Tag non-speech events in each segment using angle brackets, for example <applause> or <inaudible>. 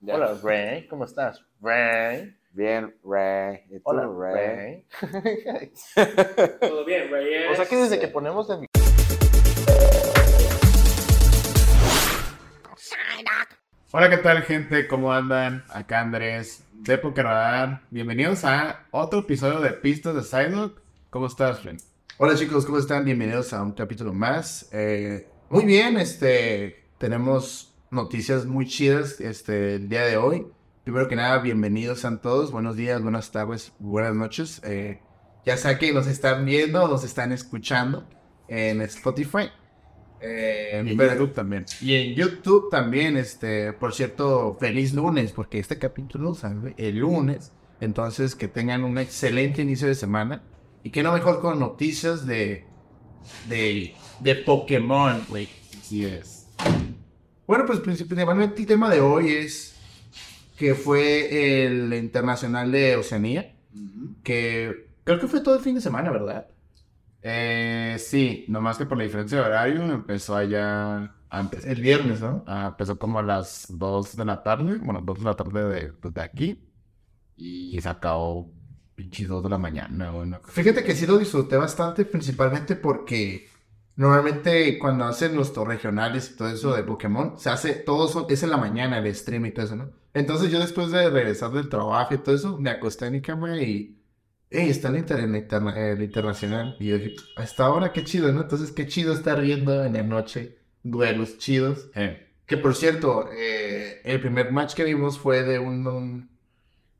Ya. Hola, Ray, ¿cómo estás? Ray. Bien, Ray. ¿Y tú, Hola, Ray? Ray. <laughs> Todo bien, Reyes. o sea que desde que ponemos el... Hola, ¿qué tal, gente? ¿Cómo andan? Acá Andrés de Pokerradar. Bienvenidos a otro episodio de Pistas de Psyduck. ¿Cómo estás, Fren? Hola chicos, ¿cómo están? Bienvenidos a un capítulo más. Eh, muy bien, este, tenemos noticias muy chidas este, el día de hoy. Primero que nada, bienvenidos a todos. Buenos días, buenas tardes, buenas noches. Eh, ya sea que nos están viendo nos están escuchando en Spotify. Eh, Y en pero- YouTube también. y en YouTube también, este, por cierto, feliz lunes, porque este capítulo sale el lunes. Entonces, que tengan un excelente inicio de semana. Y que no mejor con noticias de, de, de Pokémon, güey. Así es. Bueno, pues principalmente el tema de hoy es que fue el Internacional de Oceanía, que creo que fue todo el fin de semana, ¿verdad? Eh, sí, nomás que por la diferencia de horario empezó allá antes. El viernes, ¿no? Ah, empezó como a las 2 de la tarde, bueno, 2 de la tarde de, pues, de aquí. Y se acabó pinches 2 de la mañana, bueno. Fíjate que sí lo disfruté bastante, principalmente porque normalmente cuando hacen los regionales y todo eso de Pokémon, se hace, todo eso es en la mañana el stream y todo eso, ¿no? Entonces yo después de regresar del trabajo y todo eso, me acosté en mi cama y... ¡Ey, está el, inter- el interna- el internacional! Y yo dije, hasta ahora qué chido, ¿no? Entonces qué chido estar viendo en la noche duelos chidos. Eh, Que por cierto, eh, el primer match que vimos fue de un... un-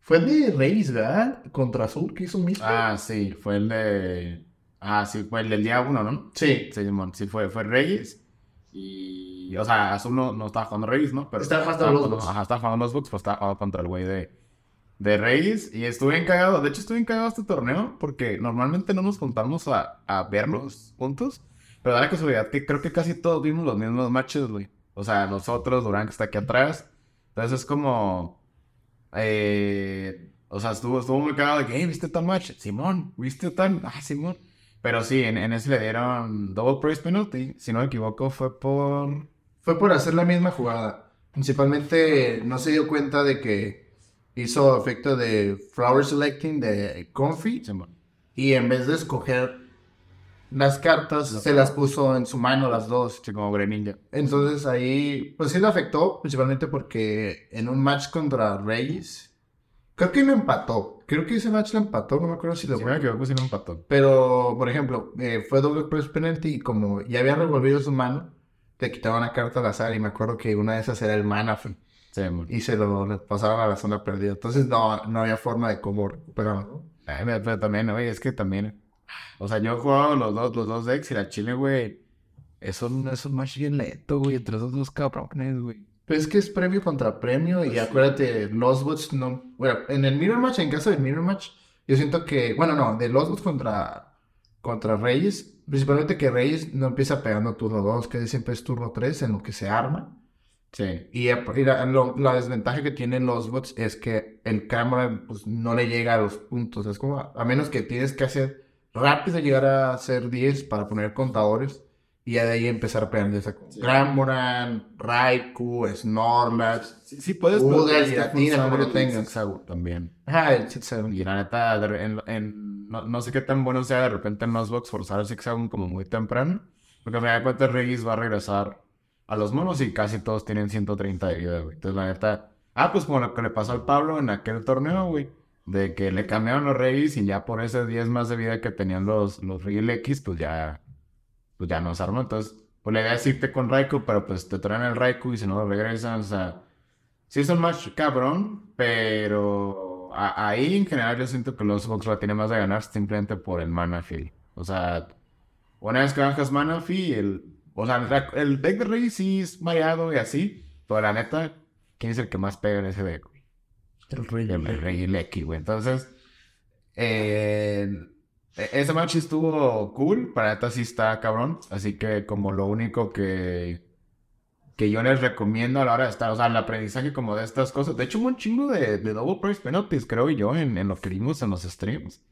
fue de Reyes, ¿verdad? Contra Azul, que hizo un mismo. ah, sí, fue el de... Ah, sí, fue el del día 1, ¿no? Sí. Sí, Simón, sí fue, fue Reyes. Y, o sea, Azul no, no estaba jugando Reyes, ¿no? Pero Estaba jugando los Bucks. Ajá, estaba jugando los Bucks, pues estaba jugando contra el güey de, de Reyes. Y estuve encagado. De hecho, estuve encagado este torneo porque normalmente no nos juntamos a, a verlos juntos. Pero da la casualidad que creo que casi todos vimos los mismos matches, güey. O sea, nosotros, Durán, que está aquí atrás. Entonces es como. Eh, o sea, estuvo, estuvo muy cagado de que, hey, ¿viste tal match? Simón, ¿viste tal? Ah, Simón. Pero sí, en, en ese le dieron double price penalty. Si no me equivoco, fue por. Fue por hacer la misma jugada. Principalmente no se dio cuenta de que hizo efecto de flower selecting de Comfy Simón. y en vez de escoger las cartas, se las puso en su mano las dos. Sí, como Greninja. Entonces ahí, pues sí lo afectó, principalmente porque en un match contra Reyes, creo que lo empató. Creo que ese match lo empató, no me acuerdo si lo Si no me equivoco, sí lo empató. Pero, por ejemplo, eh, fue doble press penalty y como ya había revolvido su mano, te quitaban una carta al azar y me acuerdo que una de esas era el mana Simón. y se lo le pasaban a la zona perdida. Entonces no, no había forma de cómo recuperarlo. Pero pero también, güey, es que también. O sea, yo he jugado los dos, los dos decks y la Chile, güey. Es un, es un match bien lento, güey, entre esos dos cabrones, güey. Pero es que es premio contra premio y acuérdate, los bots no... Bueno, en el mirror match, en caso del mirror match, yo siento que... Bueno, no, de los bots contra, contra Reyes, principalmente que Reyes no empieza pegando turno 2, que siempre es turno 3 en lo que se arma. Sí. Y, la, lo- la desventaja que tienen los bots es que el cámara pues, no le llega a los puntos. Es como, a, a menos que tienes que hacer rápido llegar a hacer 10 para poner contadores y ya de ahí empezar a pegar. Ya sea con Gramoran, Raikou, Snorlax. Sí, sí puedes. Latina, funciona como lo tengas. También. Ajá, el Zigzag. Y la neta, en, en- no, no sé qué tan bueno sea de repente en los box forzar el zigzag como muy temprano. Porque me da cuenta Regis va a regresar a los monos y casi todos tienen 130 de vida, güey. Entonces la neta. Ah, pues como lo que le pasó al Pablo en aquel torneo, güey. De que le cambiaron los Regis y ya por ese 10 más de vida que tenían los, los Regis X, pues ya. Pues ya no se armó. Entonces, pues le idea es irte con Raikou, pero pues te traen el Raikou y si no lo regresan, o sea. Sí es un match cabrón, pero a- ahí en general yo siento que los Xbox la tiene más de ganar simplemente por el mana fee. O sea, una vez que bajas mana fee, el, o sea, la- el deck de Rey sí es variado y así, pero la neta, ¿quién es el que más pega en ese deck? güey? El Rey. El, el Rey Lecky, güey. Entonces, eh, ese match estuvo cool, para neta sí está cabrón, así que como lo único que que yo les recomiendo a la hora de estar, o sea, el aprendizaje como de estas cosas. De hecho, un chingo de, de double price penalties, creo yo, en, en lo que vimos en los streams.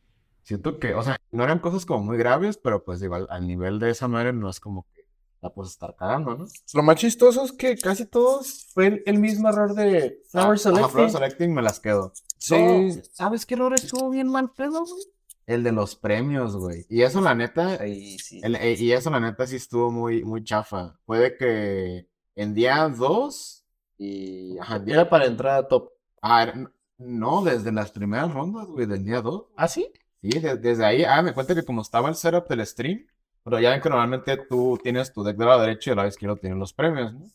Siento que, o sea, no eran cosas como muy graves, pero pues igual al nivel de esa madre no es como que la puedes estar cagando, ¿no? Lo más chistoso es que casi todos fue el, el mismo error de Flower Ah, Selecting. Flower Selecting me las quedo. Sí. ¿Sabes qué error estuvo bien mal pedo, güey? El de los premios, güey. Y eso, la neta, sí. el- eh, y eso, la neta, sí estuvo muy, muy chafa. Puede que en día 2 y... Ajá, día- Era para entrar a top. Ah, no, desde las primeras rondas, güey, del día 2. ¿Ah, sí? Sí, de- desde ahí, ah, me cuenta que como estaba el setup del stream, pero ya ven que normalmente tú tienes tu deck de lado derecho y del lado izquierdo tienes los premios, ¿no?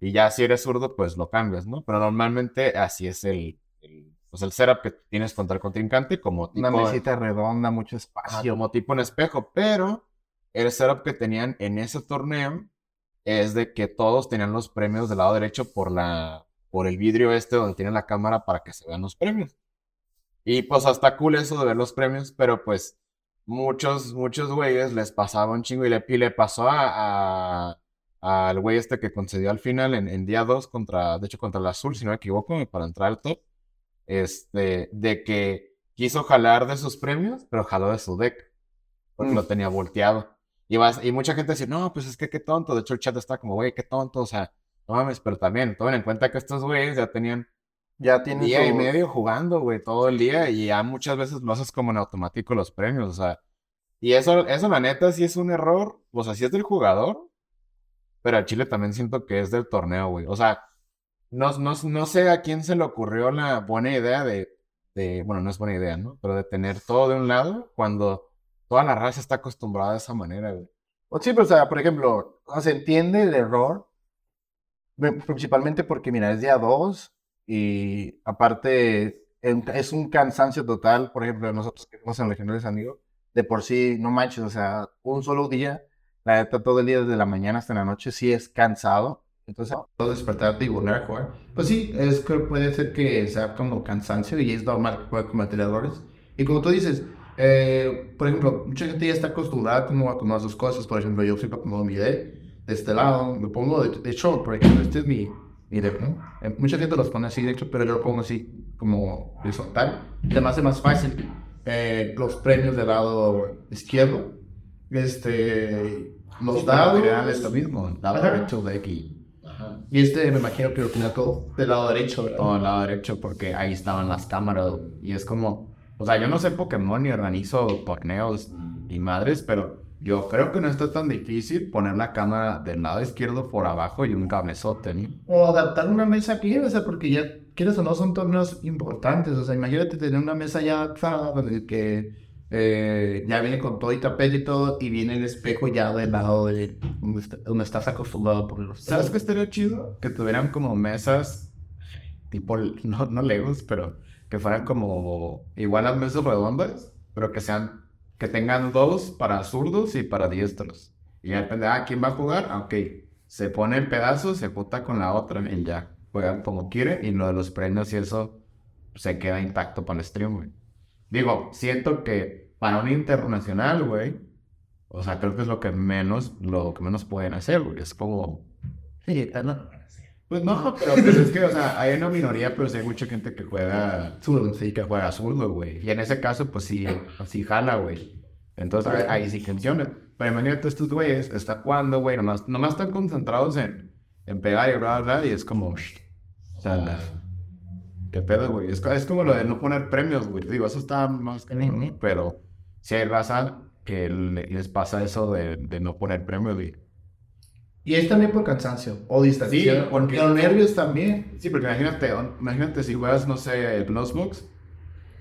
Y ya si eres zurdo, pues lo cambias, ¿no? Pero normalmente así es el, el, pues el setup que tienes contra el contrincante, como tipo, Una mesita redonda, mucho ah, espacio. como tipo en espejo, pero el setup que tenían en ese torneo es de que todos tenían los premios del lado derecho por la, por el vidrio este donde tiene la cámara para que se vean los premios. Y pues hasta cool eso de ver los premios, pero pues muchos, muchos güeyes les pasaba un chingo y le, y le pasó a, a- al güey este que concedió al final en, en día 2 contra, de hecho contra el azul, si no me equivoco, para entrar al top, este, de que quiso jalar de sus premios, pero jaló de su deck, porque Mm. lo tenía volteado. Y, vas, y mucha gente decía, no, pues es que qué tonto, de hecho el chat está como, güey, qué tonto, o sea, no mames, pero también tomen en cuenta que estos güeyes ya tenían Ya tiene día y medio jugando, güey, todo el día y ya muchas veces lo haces como en automático los premios, o sea, y eso, eso la neta sí es un error, o sea, sí es del jugador, pero al Chile también siento que es del torneo, güey, o sea, no, no, no sé a quién se le ocurrió la buena idea de, de, bueno, no es buena idea, ¿no? Pero de tener todo de un lado cuando toda la raza está acostumbrada de esa manera, güey. Sí, pero o sea, por ejemplo, se entiende el error, principalmente porque, mira, es día 2 y aparte es un cansancio total, por ejemplo, nosotros que estamos en Legionarios Amigos, de por sí, no manches, o sea, un solo día, la neta, todo el día desde la mañana hasta la noche, sí es cansado. Entonces, Puedo despertarte y volver a jugar. Pues sí, es que puede ser que sea como cansancio y es normal que pueda cometer errores. Y como tú dices, eh, por ejemplo, mucha gente ya está acostumbrada como a tomar sus cosas. Por ejemplo, yo siempre como mi deck de este lado, me pongo de, de short, por ejemplo, este es mi, mi deck, ¿no? Eh, mucha gente los pone así, de hecho, pero yo lo pongo así, como horizontal. Se me hace más fácil eh, los premios del lado izquierdo. Este, los dados. es lo mismo, lado Ajá. derecho de aquí. Y este me imagino que lo tenía todo del lado derecho, ¿verdad? todo el lado derecho porque ahí estaban las cámaras y es como, o sea, yo no sé Pokémon ni organizo torneos ni madres, pero yo creo que no está tan difícil poner la cámara del lado izquierdo por abajo y un cablezote, ¿no? O adaptar una mesa aquí, o sea, porque ya, quieres o no, son torneos importantes. O sea, imagínate tener una mesa ya donde que eh, ya viene con todo y tapete y todo, y viene el espejo ya del lado de donde, está- donde estás acostumbrado a. ¿Sabes qué estaría chido? Que tuvieran como mesas, tipo, no, no Legos, pero que fueran como igual las mesas redondas, pero que sean, que tengan dos para zurdos y para diestros. Y ya depende, ah, ¿quién va a jugar? Ah, ok, se pone el pedazo, se junta con la otra y ya, juegan como quiere y lo de los premios y eso se queda intacto para el stream, güey. Digo, siento que para un internacional, güey, o sea, creo que es lo que menos, lo que menos pueden hacer, güey. Es como, Sí, ¿no? pues no, pero pues es que, o sea, hay una minoría, pero sí hay mucha gente que juega, Zurdo, sí, que juega zurdo, güey. Y en ese caso, pues sí, sí jala, güey. Entonces ahí, ahí sí funciona. Pero imagínate estos güeyes, está jugando, güey, nomás, nomás están concentrados en, en pegar y bla, bla, bla, y es como, o sea, qué pedo, güey. Es, es como lo de no poner premios, güey. Digo, eso está más que pero si hay raza que le- les pasa eso de, de no poner premios, güey. Y es también por cansancio o distracción. Sí, porque- los nervios también. Sí, porque imagínate, imagínate si juegas, no sé, el.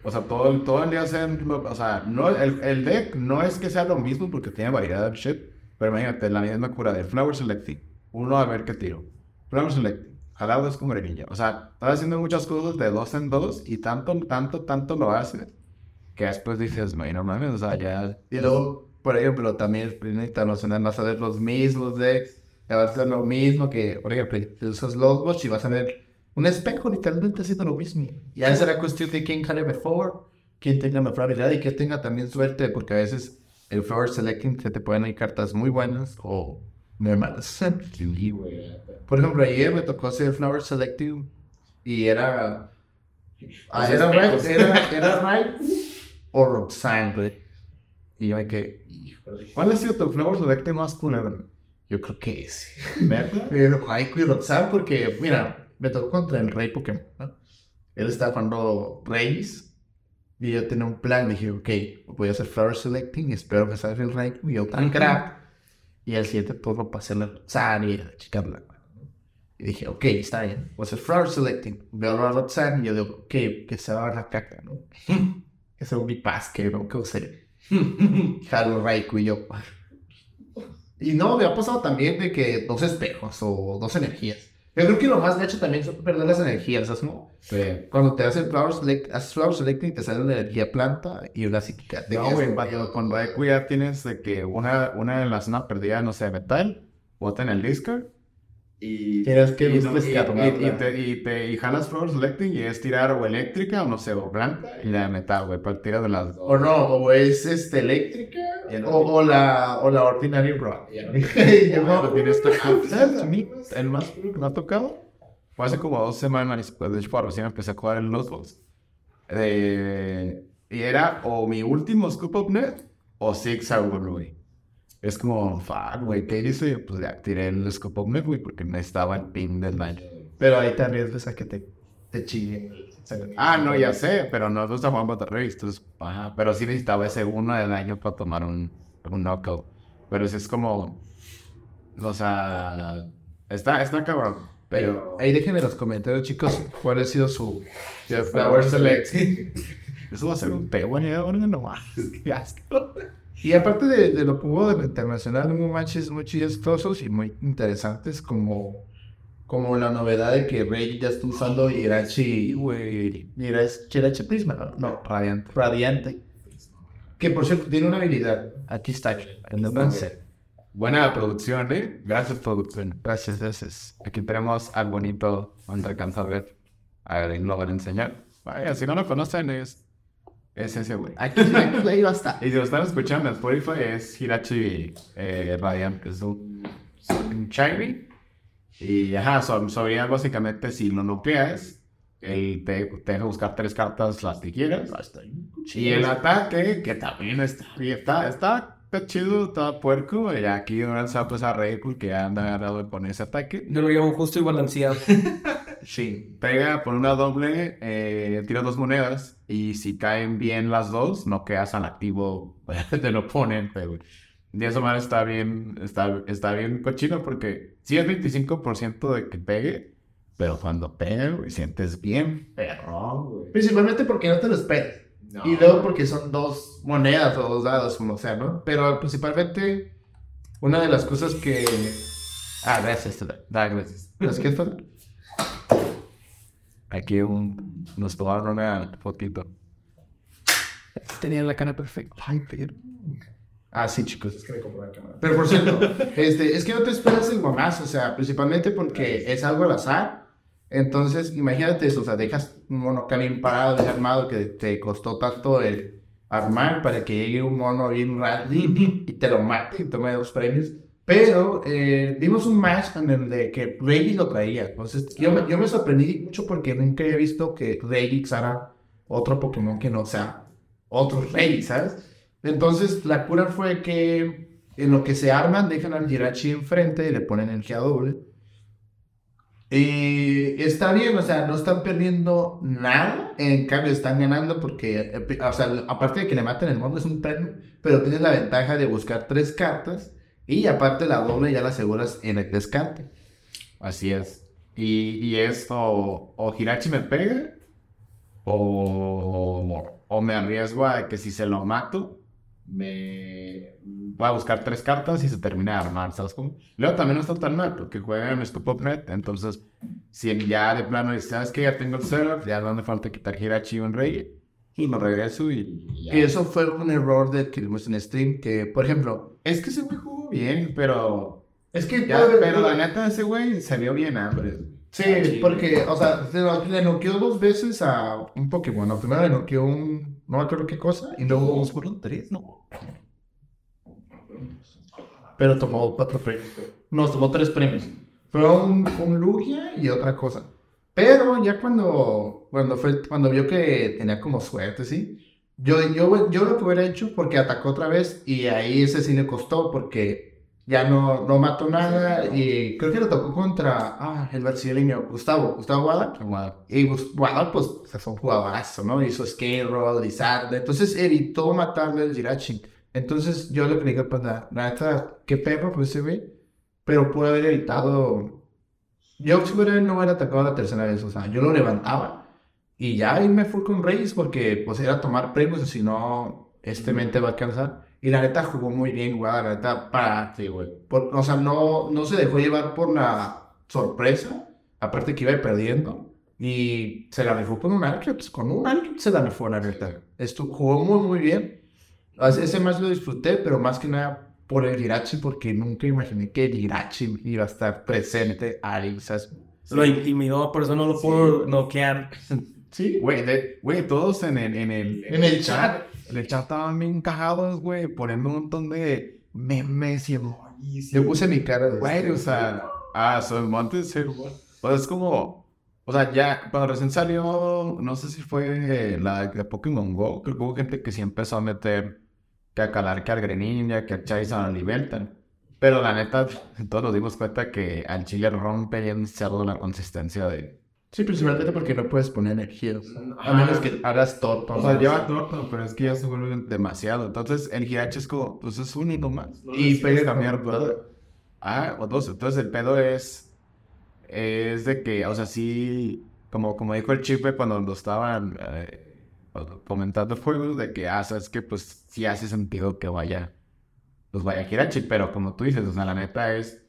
O sea, todo, el- todo el día hacen, o sea, no, el, el deck no es que sea lo mismo porque tiene variedad de shit, pero imagínate, la misma cura del Flower Selecting, uno a ver qué tiro, Flower Selecting, jalado es como grenilla, o sea, estás haciendo muchas cosas de dos en dos y tanto, tanto, tanto lo haces que después dices, "Güey, no mames, o sea, ya, Y luego, por ejemplo, también es internacional vas a ver los mismos decks, vas a ver lo mismo que, por ejemplo, esos logos y vas a ver un espejo literalmente haciendo lo mismo. Ya será cuestión de quién jale mejor, quién tenga mejor habilidad y que tenga también suerte, porque a veces el Flower Selecting se te pueden ir cartas muy buenas o muy malas. Por ejemplo, ayer me tocó hacer Flower Selecting y era... Ah, era right, era, era right o Roxanne, güey. Y yo me quedé, híjole. ¿cuál ha sido tu Flower Selecting más culero? Yo creo que ese. <laughs> Pero Raikou y Roxanne, porque, mira, me tocó contra el Rey Pokémon, ¿no? Él estaba jugando Reyes. Y yo tenía un plan, dije, ok, voy a hacer Flower Selecting, espero que salga el Raikou y yo tan crack. Y al siguiente turno pasé la Roxanne y a checarla. Y dije, ok, está bien, voy a hacer Flower Selecting. Veo a Roxanne y yo digo, ok, que se va a la caca, ¿no? que sea un paz, que no, que usé. <laughs> Jalo Raikou y yo. <laughs> Y no, me ha pasado también de que dos espejos o dos energías. Yo creo que lo más gacho también es perder las energías, ¿sabes? No? Sí. Cuando te hacen flower select, haces flower selecting, te sale una energía planta y una psíquica. De No, güey, cuando- Raikou ya tienes de que una, una en la zona perdida, no sé, metal, bota en el Discord. Y, Tienes que y, no- y- y- te, y, te- y jalas Selecting y es tirar o eléctrica o no sé, o blanca y la metal, güey, para tirar de las dos. O no, o es este, eléctrica no- o, o la, o la ordinary rock. Ya <laughs> no- el más que me ha tocado fue hace como dos semanas, pues, de hecho, por recién empecé a jugar en los Balls. Eh, y era o mi último Scoop Up Net o Six Hour, güey. Es como, fuck, güey, ¿qué hice? Pues ya tiré el Net, güey, porque necesitaba el pin del daño. Pero ahí te arriesgas a que te, te chille. Ah, no, ya sé, pero no jugando Battle Race, entonces, ajá, pero sí necesitaba ese uno de daño para tomar un, un knockout. Pero sí es como, o sea, está, está cabrón. Pero Ahí déjenme en los comentarios, chicos, cuál ha sido su flower selecting. Eso va a ser un ya, ahora no más. <laughs> Qué asco. Y aparte de, de lo que hubo de lo internacional, hubo matches muy chistosos y muy interesantes, como, como la novedad de que Rey ya está usando Irachi, güey, Irachi, Irachi Prisma, ¿no? no, Radiante. Radiante. Que por cierto tiene una habilidad. Aquí está, en el. Buena producción, ¿eh? Gracias, producción. Gracias, gracias. Aquí tenemos al bonito, donde alcanza a ver. A ver, lo van a enseñar. Vaya, si no lo conocen, es, es ese, güey. Aquí, aquí ahí va a estar. Y si lo están escuchando en Spotify, es Hirachi eh, Radiant, que es un, un Shiny. Y ajá, so, sobre básicamente, si lo nucleas, él te, te deja buscar tres cartas, las que quieras. Y el ataque, que también está, está, está, está chido, está puerco. Y aquí ahora se va a empezar a reír porque ya anda agarrado con ese ataque. Yo lo llamo justo y balanceado. <laughs> Sí, pega por una doble, eh, tira dos monedas y si caen bien las dos, no quedas al activo del oponente, güey. Y eso mal está bien, está, está bien cochino porque sí es 25% de que pegue, pero cuando pega, güey, sientes bien perro, güey. Principalmente porque no te lo esperas. Y luego porque son dos monedas o dos dados, como sea, ¿no? Pero principalmente, una de las cosas que... Ah, gracias, da, gracias. ¿Las que están? Aquí un, nos tomaron una fotito. Tenía la cara perfecta. Ay, pero... Ah, sí, chicos, es que me compré la cámara. Pero por cierto, este, es que no te esperas el guamazo, o sea, principalmente porque es algo al azar. Entonces, imagínate eso, o sea, dejas un mono bien parado, bien armado, que te costó tanto el armar para que llegue un mono bien randy <laughs> y te lo mate y tome dos premios. Pero eh, vimos un match en el de que Reggie lo traía. Entonces, yo me, sorprendí mucho porque nunca he visto que Reggie usara otro Pokémon que no sea otro Reggie, ¿sabes? Entonces, la cura fue que en lo que se arman, dejan al Jirachi enfrente y le ponen energía doble. Y está bien, o sea, no están perdiendo nada, en cambio están ganando porque, eh, o sea, aparte de que le maten el mono es un premio, pero tienes la ventaja de buscar tres cartas y aparte la doble ya la aseguras en el descarte. Así es. Y, y es o, Hirachi me pega o, o me arriesgo a que si se lo mato, me voy a buscar tres cartas y se termina de armar, ¿sabes cómo? Luego también no está tan mal porque juega en Net, entonces si ya de plano dices, ¿sabes qué? Ya tengo el server, ya no me falta quitar Hirachi y un Rey y lo regreso y. Y eso fue un error de que vimos en stream, que por ejemplo, Es que ese güey jugó bien, pero... es que... Ya, pero la neta ese güey se vio bien hambre. Sí, porque, o sea, le noqueó dos veces a un Pokémon. ¿no? Primero le noqueó un, no me acuerdo qué cosa, y luego fueron tres, ¿no? Pero tomó cuatro premios. No, tomó tres premios. Fue un, un Lugia y otra cosa. Pero ya cuando, cuando, fue, cuando vio que tenía como suerte, ¿sí? Yo, yo, yo lo que hubiera hecho, porque atacó otra vez, y ahí ese sí le costó, porque ya no, no mató nada y creo que lo tocó contra ah, el brasileño Gustavo, Gustavo Guada. Y Guada, pues, fue un jugadorazo, ¿no? Hizo skate roll, Lizardo. Entonces evitó matarle al Jirachi. Entonces yo que le dije, pues, la neta, qué perro pues ese güey. Pero pudo haber evitado. Yo si hubiera, no hubiera atacado la tercera vez, o sea, yo lo levantaba. Y ya ahí me fui con Reyes porque, pues, era tomar premios, si no, este mente va a alcanzar. Y la neta jugó muy bien, Guada, la neta, para. Sí, güey. Por- o sea, no, no se dejó llevar por la sorpresa. Aparte que iba perdiendo. Y se la rifó con un Alcatraz. Con un Alcatraz se la rifó, la neta. Esto jugó muy, muy bien. Ese más lo disfruté, pero más que nada por el Girachi, porque nunca imaginé que el Girachi iba a estar presente ahí. ¿sabes? Lo intimidó, por eso no lo pudo noquear. <laughs> Sí, Güey, güey, todos en el, en el, En el chat. En el chat estaban bien cagados, güey, poniendo un montón de memes y emojis. Yo puse mi cara de. Güey, o sea, ah, son montes, sí, güey. O sea, es como, o sea, ya, cuando recién salió, no sé si fue la de Pokémon Go, creo que hubo gente que sí empezó a meter que a calar que al Greninja, que a Charizard alimentan. Pero la neta, <laughs> todos nos dimos cuenta que al chile rompe cerdo la consistencia de... Sí, principalmente porque no puedes poner energía. A menos que hagas torta. O sea, lleva torta, pero es que ya se vuelve demasiado. Entonces, el Hirachi es como, pues es único más. Y puedes cambiar todo. Ah, o dos. Entonces, el pedo es, es de que, o sea, sí, como, como dijo el chipe cuando lo estaban eh, comentando juegos, de que, ah, sabes que, pues sí hace sentido que vaya, pues vaya Hirachi, pero como tú dices, o sea, la neta es,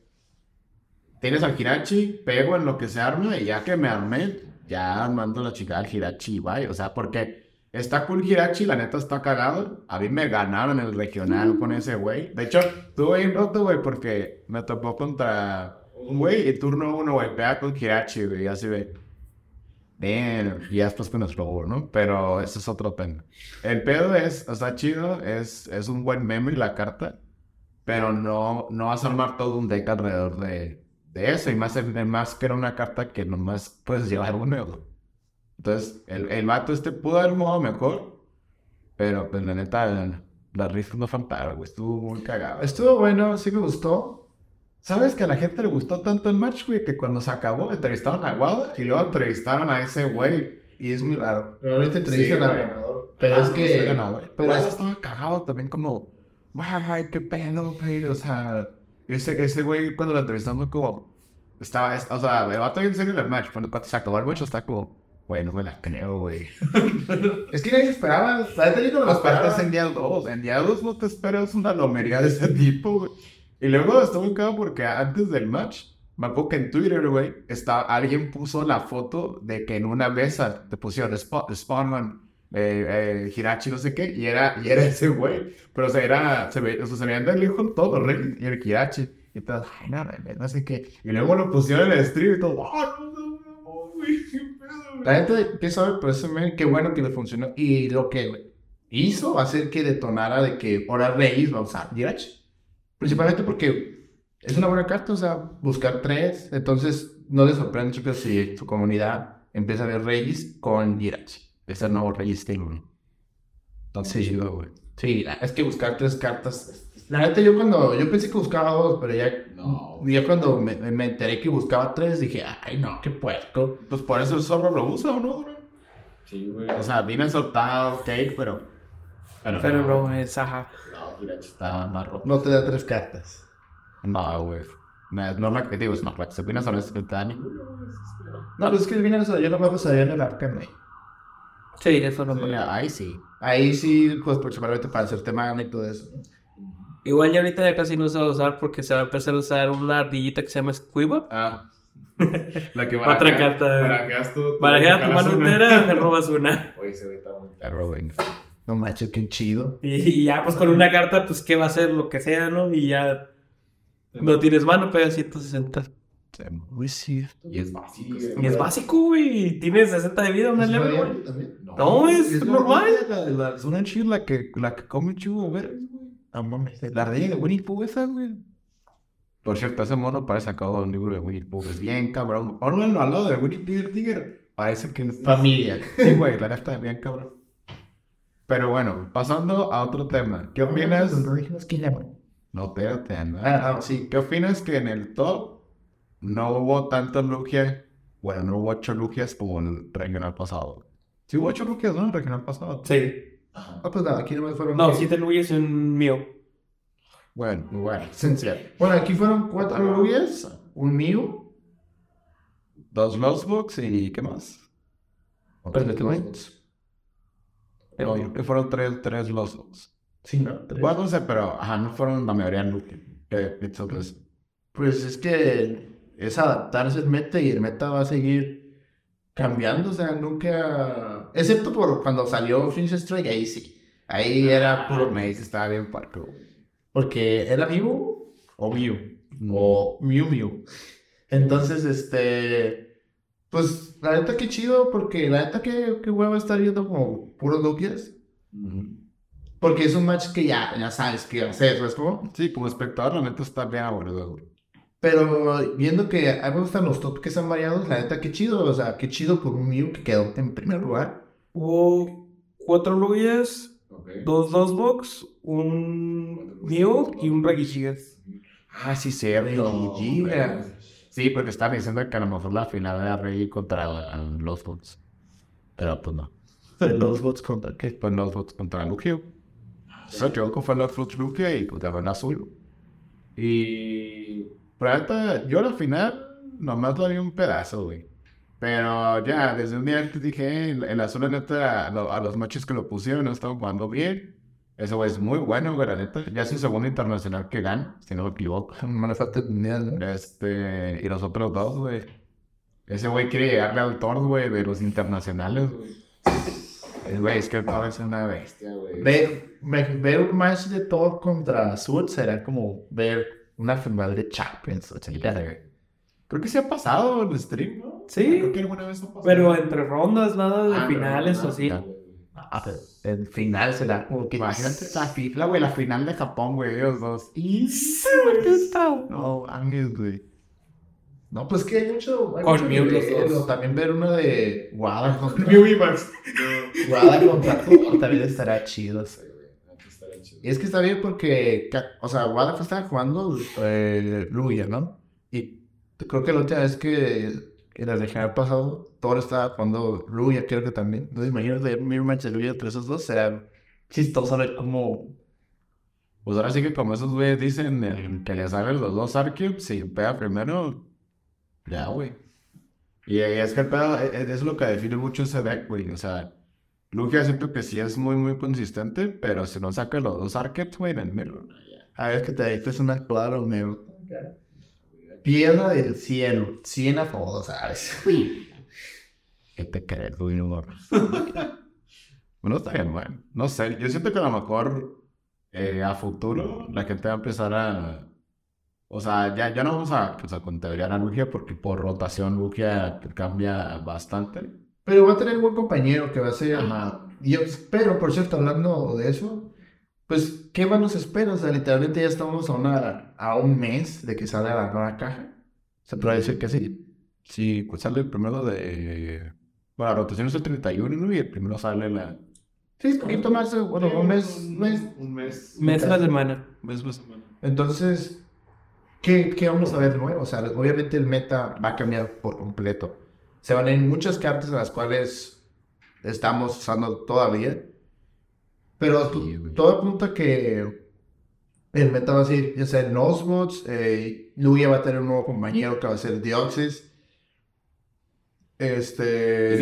tienes al Hirachi, pego en lo que se arma y ya que me armé, ya mando la chica al Hirachi bye. O sea, porque está cool Hirachi, la neta está cagado. A mí me ganaron el regional con ese güey. De hecho, tuve un roto, güey, porque me topó contra un güey y turno uno, güey, pega con Hirachi, güey, así ve. Damn, ya después con nuestro robó, ¿no? Pero eso es otro tema. El pedo es, está chido, es, es un buen meme la carta, pero no, no vas a armar todo un deck alrededor de, de eso, y más, más que era una carta que nomás puedes llevar uno. güey. Entonces, el, el vato este pudo haber jugado mejor, pero pues la neta, la, la rifas no faltaron, güey, estuvo muy cagado. Estuvo bueno, sí me gustó. ¿Sabes que a la gente le gustó tanto el match, güey, que cuando se acabó entrevistaron a Guada y luego entrevistaron a ese güey? Y es muy raro. Realmente te Sí, dicen al ganador. Pero es Ah, que. sí, ganador. Pero Pero es- eso estaba cagado también como, ay, qué pedo, güey, o sea, ese, ese güey cuando lo entrevistamos como, estaba, es- o sea, me va a en serio el match, cuando, cuando se acabó el match está como, güey, no me la creo, güey. <laughs> Es que nadie esperaba. No partes en día 2, en día 2 no te esperas una lomería de ese tipo, güey. Y luego estuvo muy cagado porque antes del match, me acuerdo que en Twitter, güey, está, alguien puso la foto de que en una mesa te pusieron Sp- Spawnman, eh, eh, Hirachi, no sé qué, y era, y era <laughs> ese güey. Pero o sea, era, se, o sea, se veían de lejos todo, güey, y el Hirachi. Y todo, ay, no, no, sé qué. Y luego lo pusieron en el stream y todo, ¡ah, no, no, güey, qué pedo! La gente, ¿qué sabe? Pero ese men, qué bueno que le funcionó. Y lo que hizo va a hacer que detonara de que ahora Reyes va a usar Jirachi. Principalmente porque es una buena carta, o sea, buscar tres. Entonces, no les sorprende, chicos, si tu comunidad empieza a ver Reyes con Jirachi. Es el nuevo Reyes Taylor. Entonces, yo, güey. Sí, la- es que buscar tres cartas. La neta, yo cuando. Yo pensé que buscaba dos, pero ya. No. Ya cuando me, me enteré que buscaba tres, dije, ay, no, qué puerco. Pues por eso el zorro lo usa, ¿o no, güey? Sí, güey. O sea, viene soltado, cake, pero. Pero, Pero no, es ajá. No, mira, está más roto. No te da tres cartas. No, güey. No, que digo, es no, se viene sobre ese Titanic. No, pues es que el Vinares yo no me pasaría en el Arkham. Sí, eso no Ahí sí. Ahí sí, pues principalmente para hacerte mana y todo eso. Igual ya ahorita ya casi no se va a usar porque se va a empezar a usar una ardillita que se llama Squibba. Ah. <laughs> La que Otra carta. Barajeas tú. Barajeas tu mano entera, me <laughs> robas una. Oye, se ve tan Perro, güey. No manches, qué chido. Y, y ya, pues con una carta, pues, ¿qué va a hacer? Lo que sea, ¿no? Y ya no tienes mano, pega 160. Muy cierto. Y es básico. Y es básico, güey. Tienes 60 de vida, una ¿Es leve, variante güey. también? No, es normal. La, la- es una chila la que, la que come chivo, ver. No mames. La ardilla de Winnie Pooh esa, güey. Por cierto, ese mono parece sacado de un libro de Winnie Pooh. Es bien cabrón. Ahora al lado de Winnie Pooh tigre. Parece que es Familia. Sí, güey, la neta es bien cabrón. Pero bueno, pasando a otro tema. ¿Qué opinas? No espérate, anda. Ah, ah, sí. ¿Qué opinas que en el top no hubo tanto Lugia? Bueno, no hubo ocho Lugias como en el regional pasado. Sí hubo ocho Lugias, ¿no? En el regional pasado. Sí. Ah, pues nada, aquí no me fueron. No, siete Lugias y un mío. Bueno, bueno. Esencial. Bueno, aquí fueron cuatro Lugias, un Mew, Dos Lostbox y ¿qué más? Perpetuate. No, fueron tres, tres Lostbox. Sí, ¿no? Tres. Bueno, no sé, pero ajá, no fueron la mayoría. Que entonces, Pues es que es adaptarse al meta y el meta va a seguir cambiando, o sea, nunca... Excepto por cuando salió Finish Strike, ahí sí. Ahí era puro me dice, estaba bien parco. Porque era Mew o Mew. O Mew Mew. Entonces, este... Pues la neta que chido, porque la neta que, que huevo estar viendo como puros Lugias. Porque es un match que ya, ya sabes qué va a ser, ¿sabes cómo? Sí, como espectador, la neta está bien aburrido, güey. Pero viendo que a mí me gustan los top que están variados, la neta, qué chido. O sea, qué chido por un Mew que quedó en primer lugar. Hubo cuatro Lugias, dos dos box, un mío y un Regigigas. Ah, sí, cierto. Sí, porque estaba diciendo que a lo mejor la final era Rey contra los Bots. Pero pues no. <laughs> Los bots contra qué? Pues los Bots contra Lugia. So, yo fue los Bots Lugia y pues de azul. Y. Pero yo a la final nomás lo vi un pedazo, güey. Pero ya, desde un día antes dije, en, en la zona neta, a los machos que lo pusieron no estaban jugando bien. Eso güey, es muy bueno, güey, la neta. Ya es el segundo internacional que gana, si no me equivoco. <laughs> ¿no? Este, y los otros dos, güey. Ese güey quiere llegarle al Thor, güey, de los internacionales, güey. Güey, es que el Thor es una bestia, güey. Ver, ver, un match de Thor contra Sud será como ver una final de Champions. O sea, Creo que se ha pasado el stream, ¿no? Sí. Creo que alguna vez ha pasado. Pero entre rondas, nada de Ah, finales o así. Ah, pero el final será como que. Imagínate la FIFA, güey, la final de Japón, güey, ellos dos. Y No, Ángel, güey. No, pues que hay mucho. hay Con mucho Mew los dos. También ver uno de Wada contra. Mew y Max. <laughs> Wada contra <laughs> Thor también estará chido. Y es que está bien porque, o sea, Wada estaba jugando eh, Lugia, ¿no? Y creo que la última vez que en el regional pasado, Thor estaba jugando Lugia, creo que también. Entonces, imagínate mirror match de Lugia entre esos dos, será chistoso ver cómo. Pues ahora sí que como esos güeyes dicen que le salen los dos Arcubes, si pega primero, ya, güey. Y es que el pedo, eh, eh, es lo que define mucho ese deck, güey. O sea, Lugia siento que sí es muy, muy consistente, pero si no saca los dos Arcubes, güey, en el. A ver, que te diste una claro, me. Piedra del cielo, 100 a todos, ¿sabes? ¿Qué te crees? No, bueno, está bien, bueno. No sé, yo siento que a lo mejor eh, a futuro la gente va a empezar a... O sea, ya, ya no vamos a, pues, a contagiar a Lugia porque por rotación Lugia cambia bastante. Pero va a tener un buen compañero que va a ser. Y yo espero, por cierto, hablando de eso, pues, ¿qué más nos espera? O sea, literalmente ya estamos a, una, a un mes de que salga la nueva caja. Se puede decir que sí. Sí, pues sale el primero de... Bueno, la rotación es el 31 ¿no? y el primero sale la... Sí, un poquito más, bueno, un mes, un mes. Un mes. Mes a la semana. Mes, mes. Entonces, ¿qué, qué vamos a ver nuevo? O sea, obviamente el meta va a cambiar por completo. Se van a ir muchas cartas a las cuales estamos usando todavía. Pero Sí, todo apunta que el meta va a ser, ya sea Nosbots, eh, Lugia va a tener un nuevo compañero que va a ser Deoxys. Este...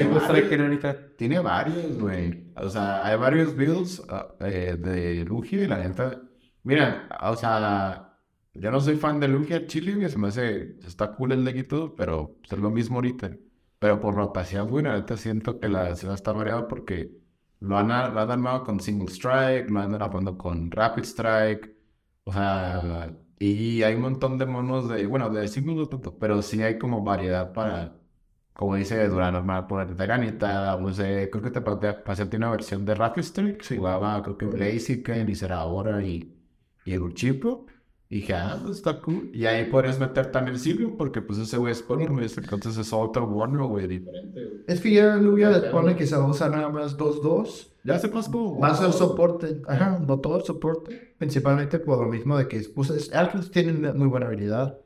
Tiene varios, güey. O sea, hay varios builds ah, eh, de Lugia y la neta. Mira, o sea, yo no soy fan de Lugia Chile, güey. Se me hace. Está cool el deck y todo, pero pues, es lo mismo ahorita. Pero por rotación, güey, la neta siento que la ciudad está variada porque lo han, lo han armado con Single Strike, lo han armado con Rapid Strike. O sea, y hay un montón de monos de. Bueno, de Single no tanto, pero sí hay como variedad para como dice Durán, normal poner de ganita, no sé, creo que te pa- pasaste una versión de Rapid Strike, se jugaba, creo que Blaziken y Será ahora y, y el Urchipo, Y dije, ah, pues está cool. Y ahí podrías meter también Silvio, porque pues ese güey es Spawner, güey. Entonces es otro Warner, güey. diferente, güey. Es que ya Lugia pone que se va a usar nada más 2-2. Ya se pasó. Más el soporte. Ajá, no todo el soporte. Principalmente por lo mismo de que pues, Arcus tiene muy buena habilidad.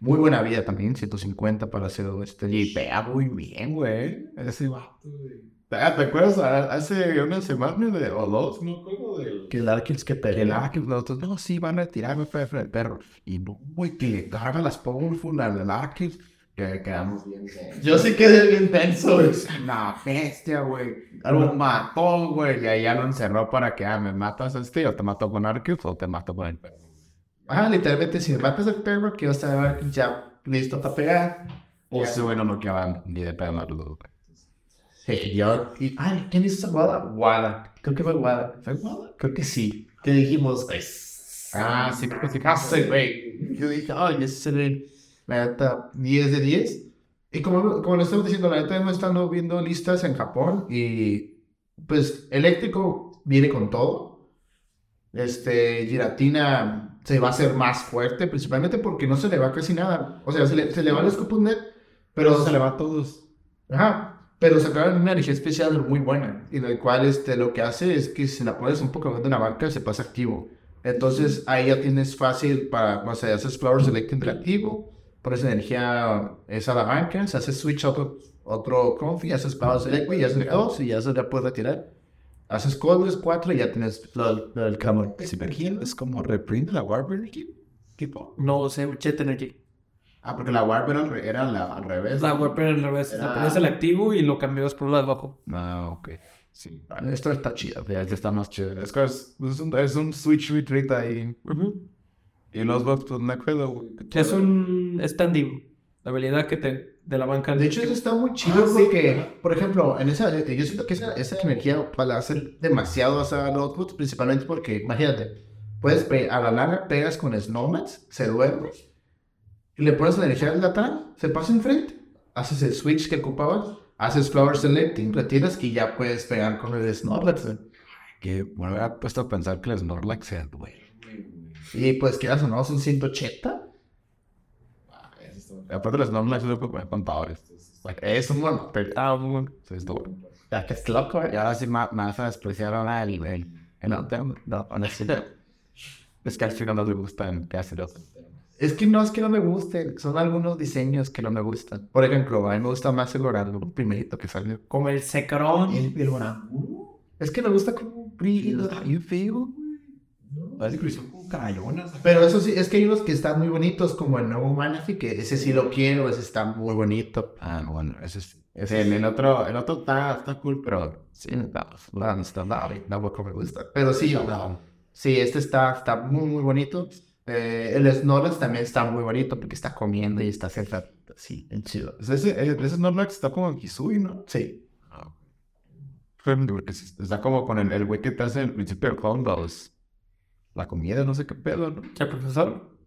Muy buena vida también, 150 para hacer este. Y pega muy bien, güey. Ese vato, güey. Ah, ¿Te acuerdas? Ah, Hace una semana de, o dos, no acuerdo del... Que el Arcus que El pelea. Arceus, nosotros, no, sí, van a tirarme fue el perro. Y no, güey, que le carga las Powerful al Arceus. Que quedamos bien. Yo sí quedé bien tenso. güey. Una bestia, güey. Lo mató, güey. Y ahí ya lo encerró para que, ah, me matas a este, o te mato con Arceus, o te mato con el perro. Ajá, literalmente, si me matas al perro, que vas a ver ya listo para pegar. O ese güey no lo quedaban ni de pedo, güey. Sí, yo. Y, ay, ¿quién hizo esa Wada? Wada. Creo que fue Wada. ¿Fue Wada? Creo que sí. Que dijimos, es. Ah, sí, creo que sí. Ah, sí, güey. Yo dije, ay, ese es el. La neta, 10 de 10. Y como, como le estamos diciendo, la neta hemos estado viendo listas en Japón y pues eléctrico viene con todo. Este, Giratina se va a hacer más fuerte, principalmente porque no se le va casi nada. O sea, se le, se le va el Scoopnet, pero se le va a todos. Ajá. Pero sacaron una energía especial muy buena, y la cual este, lo que hace es que si la pones un poco de una banca, se pasa activo. Entonces ahí ya tienes fácil para, o sea, haces Flower Select interactivo, pones energía esa a la banca, se hace switch a otro, otro confi, haces Flower Select, y haces dos, y ya se la puedes retirar. Haces Codless 4 y ya tienes lo, del camel. Es como reprint la Warburg tipo. No sé, Jet Energy. Ah, porque la Warburg era, al re- era la, al revés. La web era al revés. Era- La ponías el activo y lo cambiabas por lo de abajo. Ah, ok. Sí. Esto está chido. Ya, ya está más chido. Es que es, es un, es un switch retreat ahí. Y los bots, pues me acuerdo, güey. Es un standing. La habilidad que te. de la banca. De hecho, eso está muy chido porque, por ejemplo, en esa, yo siento que esa, esa energía para hacer demasiado a los outputs, principalmente porque, imagínate, puedes a la larga pegas con Snowmats, se duerme, y le pones energía del lateral, se pasa enfrente, haces el switch que ocupabas, haces Flower Selecting, retiras y ya puedes pegar con el Snorlax. Que bueno, me había puesto a pensar que el Snorlax se duele. Y pues, quieras o no, son 180. Aparte, el Snorlax se puede poner. Es un buen Ah, es duro. Ya que es loco, Y ahora sí me, vas a despreciar el, el, el Nintendo. No, honestamente. Es que al final no le gustan hacen los. Es que no es que no me gusten, son algunos diseños que no me gustan. Por ejemplo, a mí me gusta más el oráculo primerito que salió. Como el Secron. El, el oráculo. Es que me gusta como brilla. bien feo, Parece que como crayonas. Pero eso sí, es que hay unos que están muy bonitos, como el nuevo Manaphy, que ese sí lo quiero, ese está muy bonito. Ah, bueno, ese es. Ese, el, el otro, el otro está, está cool, pero sí, no, no, no está nada, tampoco me gusta. Pero sí, No. sí, este está, está muy, muy bonito. Eh, el Snorlax también está muy bonito porque está comiendo y está cerca. Sí, en chido. Ese, ese, ese Snorlax está como en Hisui, ¿no? Sí. Sí, está como con el, el güey que te hace el principio Clown Balls. La comida, no sé qué pedo, ¿no? ¿Ya, profesor?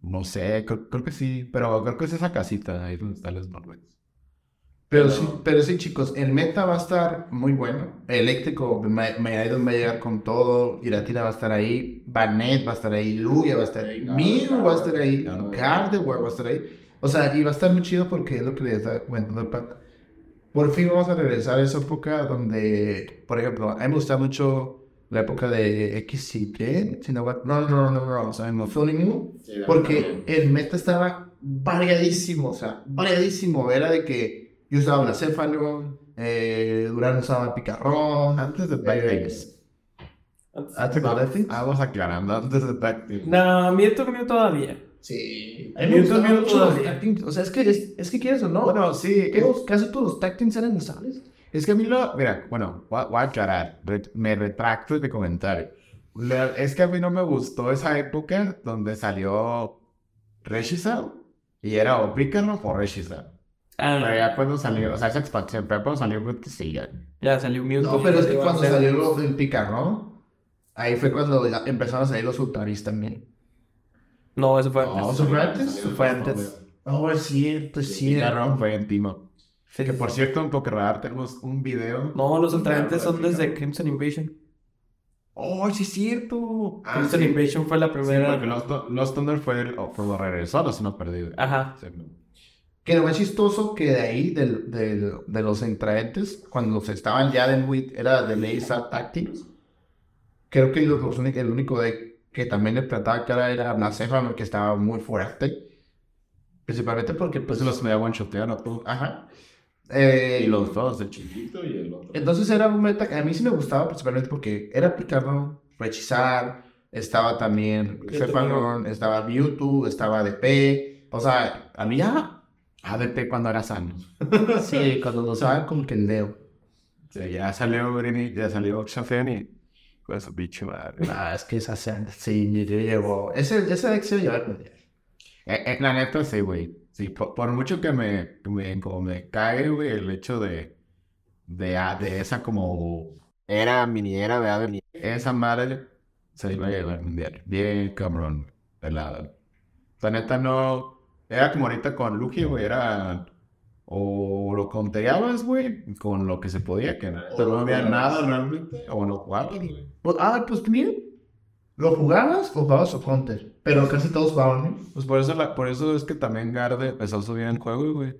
No sé, creo, creo que sí, pero creo que es esa casita ahí donde está el Snorlax. Pero sí, pero sí, chicos, el meta va a estar muy bueno. Eléctrico, Me- Megaidon va a llegar con todo. Iratina va a estar ahí. Banet va a estar ahí. Lugia va a estar ahí. Mew va a estar ahí. Gardevoir va a estar ahí. O sea, y va a estar muy chido porque es lo que les estaba comentando el Pac. Por fin vamos a regresar a esa época donde, por ejemplo, a mí me gusta mucho la época de X y Y. si no, no, no, no, no, o sea, no, Fully Mew. Porque el meta estaba variadísimo, o sea, variadísimo. Era de que yo usaba una Céfalo, eh, Durán usaba Picarrón, Antes de Tactics. antes de Deathwing. Ah, vamos aclarando, antes de Tactics. No, Mewtwo mío todavía. Sí, A mí me gustaban mucho los tactings. O sea, es que, es, es que quieres o no. Bueno, sí, los- casi todos los tactings eran usables. Es que a mí lo. Mira, bueno, voy a, voy a aclarar. re- me retracto de comentario. La- es que a mí no me gustó esa época donde salió Reshiza y era o Picaro o Reshiza. Pero Ah, ya cuando salió, o sea, esa expansión, pero cuando salió Good que sí, ya. ya salió Mewtwo. No, pero es que cuando salió lo del Picarrón, ahí fue cuando ya empezaron a salir los Ultaris también. No, eso fue No, antes. ¿Eso fue antes? Eso fue antes. Oh, es cierto, es cierto. Picaro fue en Timo. Que por cierto, en Pokerradar tenemos un video. No, los ultraentes son desde Crimson Invasion. Oh, sí es cierto. Ah, sí. Invasion fue la Sí, primera. porque Lost, Thunder fue el, oh, fue lo regresó, los no perdido. Ajá. Sí, no. Que lo más chistoso que de ahí, del, del- de los intraentes, cuando se estaban ya de muy, era de Laser Tactics, creo que los, los únicos- el único de que también le trataba cara era Blasphemous, que estaba muy fuerte. Principalmente porque, pues, los media one shotean a todos. Ajá. Eh, Y los dos de chiquito. Y el otro. Entonces era un meta que a mí sí me gustaba principalmente porque era aplicarlo, rechizar, estaba también Sephiroth, estaba Mewtwo, estaba DP, o sea, a mí ya, ADP cuando era sano. sí, cuando lo usaban como que el Leo. Sí, ya salió Brini, ya salió Shotean y. Con su bicho madre. Ah, es que esa sí, llegó, ese, ese deck se iba a llevar al mundial. Eh, eh, la neta, sí, güey. Sí, por, por mucho que me, me, como me cae, güey, el hecho de, de, ah, de esa como era, mini era, ¿verdad? Mini- Esa madre se iba a llevar al mundial. Bien cabrón, pelada. La neta no, era como ahorita con Lugia, güey, era o lo conteabas, güey, con lo que se podía, que no, pero no había nada realmente, o no jugabas, güey. Pues, ah, pues mira, lo jugabas o jugabas o counter, pero casi todos jugaban, ¿eh? Pues por eso, la, por eso es que también Garde empezó a subir en el juego, güey.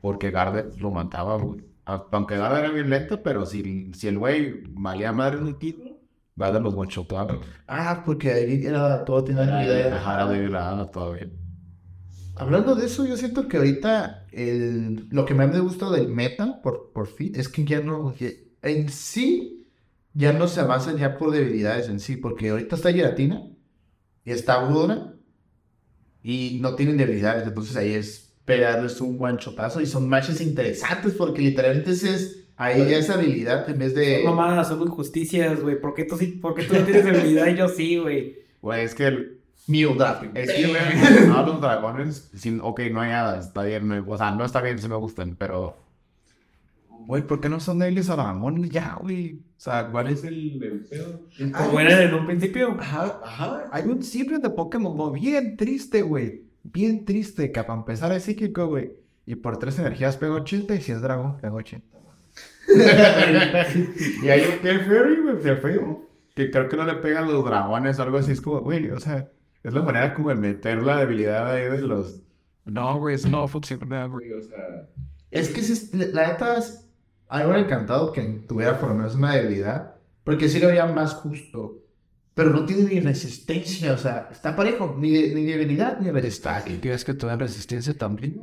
Porque Garde lo mataba, güey. Aunque Garde era bien lento, pero si, si el güey valía madre en el título, Garde los one. Ah, porque ahí era, todo tenía. Ajá, era de la todavía. Hablando de eso, yo siento que ahorita el- lo que más me gusta del meta, por, por fin, es que ya no, que en sí, ya no se avanzan ya por debilidades en sí, porque ahorita está Giratina y está Budona y no tienen debilidades, entonces ahí es pegarles un guanchotazo y son matches interesantes porque literalmente es, ahí ya es habilidad en vez de... Mamadas, son injusticias, güey. ¿Por qué tú sí, por qué tú no tienes debilidad y yo sí, güey? Güey, es que Mew Drafting. es que, <laughs> no, los dragones, sin, ok, no hay nada, está bien, no- o sea, no está bien, sí me gustan, pero, güey, ¿por qué no son débiles a dragones ya, güey? O sea, ¿cuál es el, el pedo? Como eran en un principio. Ajá, ajá. Hay un ciclo de Pokémon bien triste, güey. Bien triste, que para empezar es psíquico, güey. Y por tres energías pego 80 y si es dragón, pego 80. <laughs> y hay un que Fairy, güey, de feo. Que creo que no le pegan los dragones o algo así. Es como, güey, o sea, es la manera como de meter la debilidad ahí de los. No, güey, eso no funciona, güey. O sea. Es que si- la neta es. A mí me hubiera encantado que tuviera por lo menos una debilidad. Porque sí lo veía más justo. Pero no tiene ni resistencia, o sea, está parejo. Ni, de- ni debilidad ni resistencia. ¿Y quieres que tuviera resistencia también?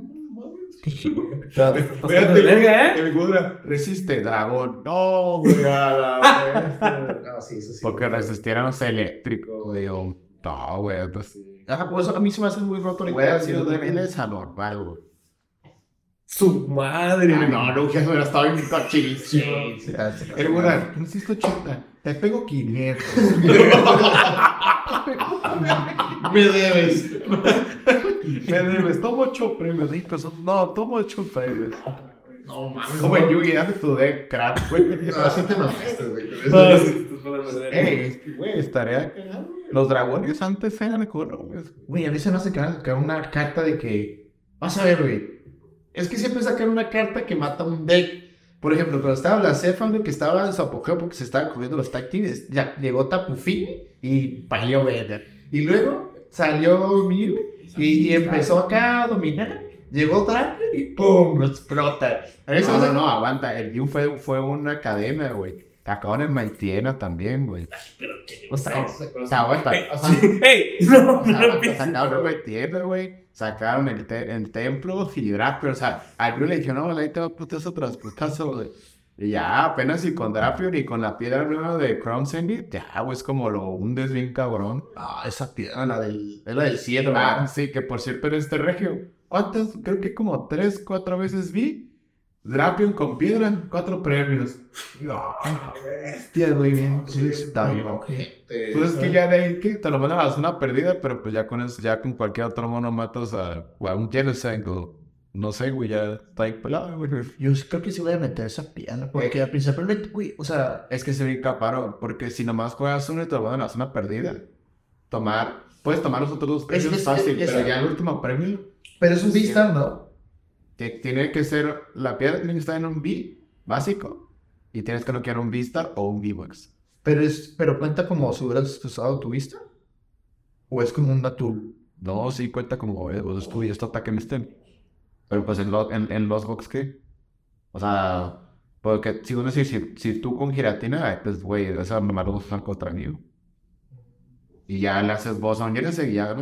<laughs> Espérate, verga, ¿eh? Resiste dragón. No, güey, <laughs> No, sí, eso sí. Porque resistiera, no sé, eléctrico, güey, o... No, güey, pues... Ajá, por eso a mí se me hace muy roto Güey, ha sido débiles a normal, güey. Su madre, güey. No, no, que hubiera estado ah, sí, El Gudra, insisto, chuta, te pego 500. <laughs> Me debes. Me debes, tomo 8 premios, no, tomo 8 premios. No mames. Como en Yugi, dame tu deck, crack, güey. <laughs> Así te mamaste, güey. No. Ey, que, güey, estaría cagado. Los dragones antes eran económicos. Güey, a mí se me hace que van a sacar una carta de que. Vas a ver, güey. Es que siempre sacan una carta que mata un deck. Por ejemplo, cuando estaba la güey, que estaba en su apogeo porque se estaban comiendo los teams, ya llegó Tapufi y valió verga. Y luego salió Mew y, y empezó acá a dominar. Llegó Dragon y ¡pum! Lo explota. Eso No, no, no, aguanta. El Yu fue, fue una academia, güey. En Maitiena también, güey. O sea, O sea, aguanta. ¡Ey! ¡Ey! No, O sea, no aguanta, empieces. sacaron en Maitiena, güey. Sacaron el, te- el templo y Drapion. O sea, al le dijeron, no, ahí te va a putazo tras putazo, güey. Y ya, apenas y con Drapion y con la piedra nueva de Crown Sandy, ya, güey, es como lo hundes bien cabrón. Ah, esa piedra, la del, es la del cielo, Ah, ¿verdad? sí, que por cierto en este regio. ¿Cuántas? Creo que como tres, cuatro veces vi. Drapion con piedra, cuatro premios. Bestia, güey, bien. Sí, está bien, ojete. Pues es que ya de ahí que te lo mandan a la zona perdida, pero pues ya con eso, ya con cualquier otro mono matas a, un o no sé, güey, ya está ahí pelado, güey. Yo creo que sí voy a meter esa piedra, porque principalmente, güey, o sea, Es que se ve caparo, porque si nomás juegas uno y te lo mandan a la zona perdida, tomar, puedes tomar los otros dos premios es- fácil, es- pero ya el último premio pero es un Vistar, ¿no? que tiene que ser, la piedra tiene que estar en un B básico y tienes que bloquear un V-Star o un V-Box. Pero, es, pero cuenta como si hubieras usado tu vista. ¿O es como un natur? No, sí cuenta como, pues tú y esto ataque en este. Pero pues en, lo- en, en los box, ¿qué? O sea, porque si uno dice, si, si tú con giratina, pues güey, esa mamá lo usan contra mí. Y ya le haces voz a un y ya.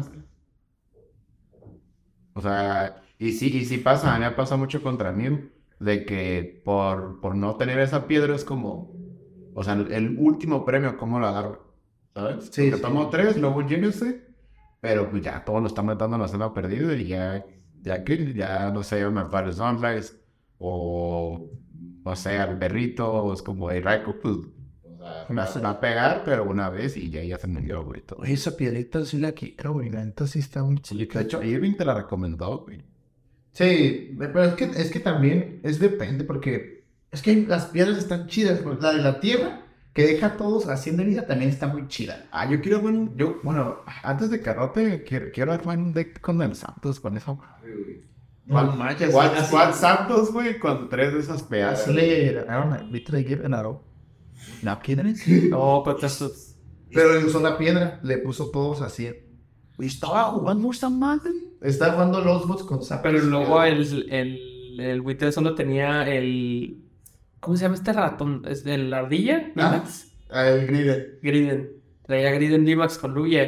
O sea, y sí, y sí pasa, me ha pasado mucho contra mí, de que por, por no tener esa piedra es como, o sea, el, último premio, ¿cómo lo agarro? ¿Sabes? Sí, sí. tomo tres, luego Genesis, pero pues ya todos lo están metiendo en la zona perdida y ya, ya que, ya no sé, me para Sunrise o, no sé, al perrito, o es como, hey, Raiko, pues, me va- a pegar, pero una vez y ya, ya se me dio, güey, todo. Oye, esa piedrita sí la quiero, güey. La neta sí está muy Sí, de hecho, Irving te la recomendó, güey. Sí, pero es que, es que también es depende, porque es que las piedras están chidas. pues, La de la tierra, que deja a todos haciendo herida, también está muy chida. Ah, yo quiero, bueno, yo, bueno, antes de Carrote, quiero, quiero armar un deck con el Santos, con eso. No manches, ¿Cuál, así- cuál Santos, güey? Con tres de esas pedazos. le ganaron a Victor. No, ¿quién es? No, pero eso- Pero él usó la piedra, le puso todos así. Y estaba jugando esa madre. Estaba jugando los bots con Zapdos. Pero luego el, el, el Wither solo tenía el. ¿Cómo se llama este ratón? ¿Es de la ardilla? Ah. ¿Limax? Ah, el Griden. Griden. Traía Griden Limax con Luya.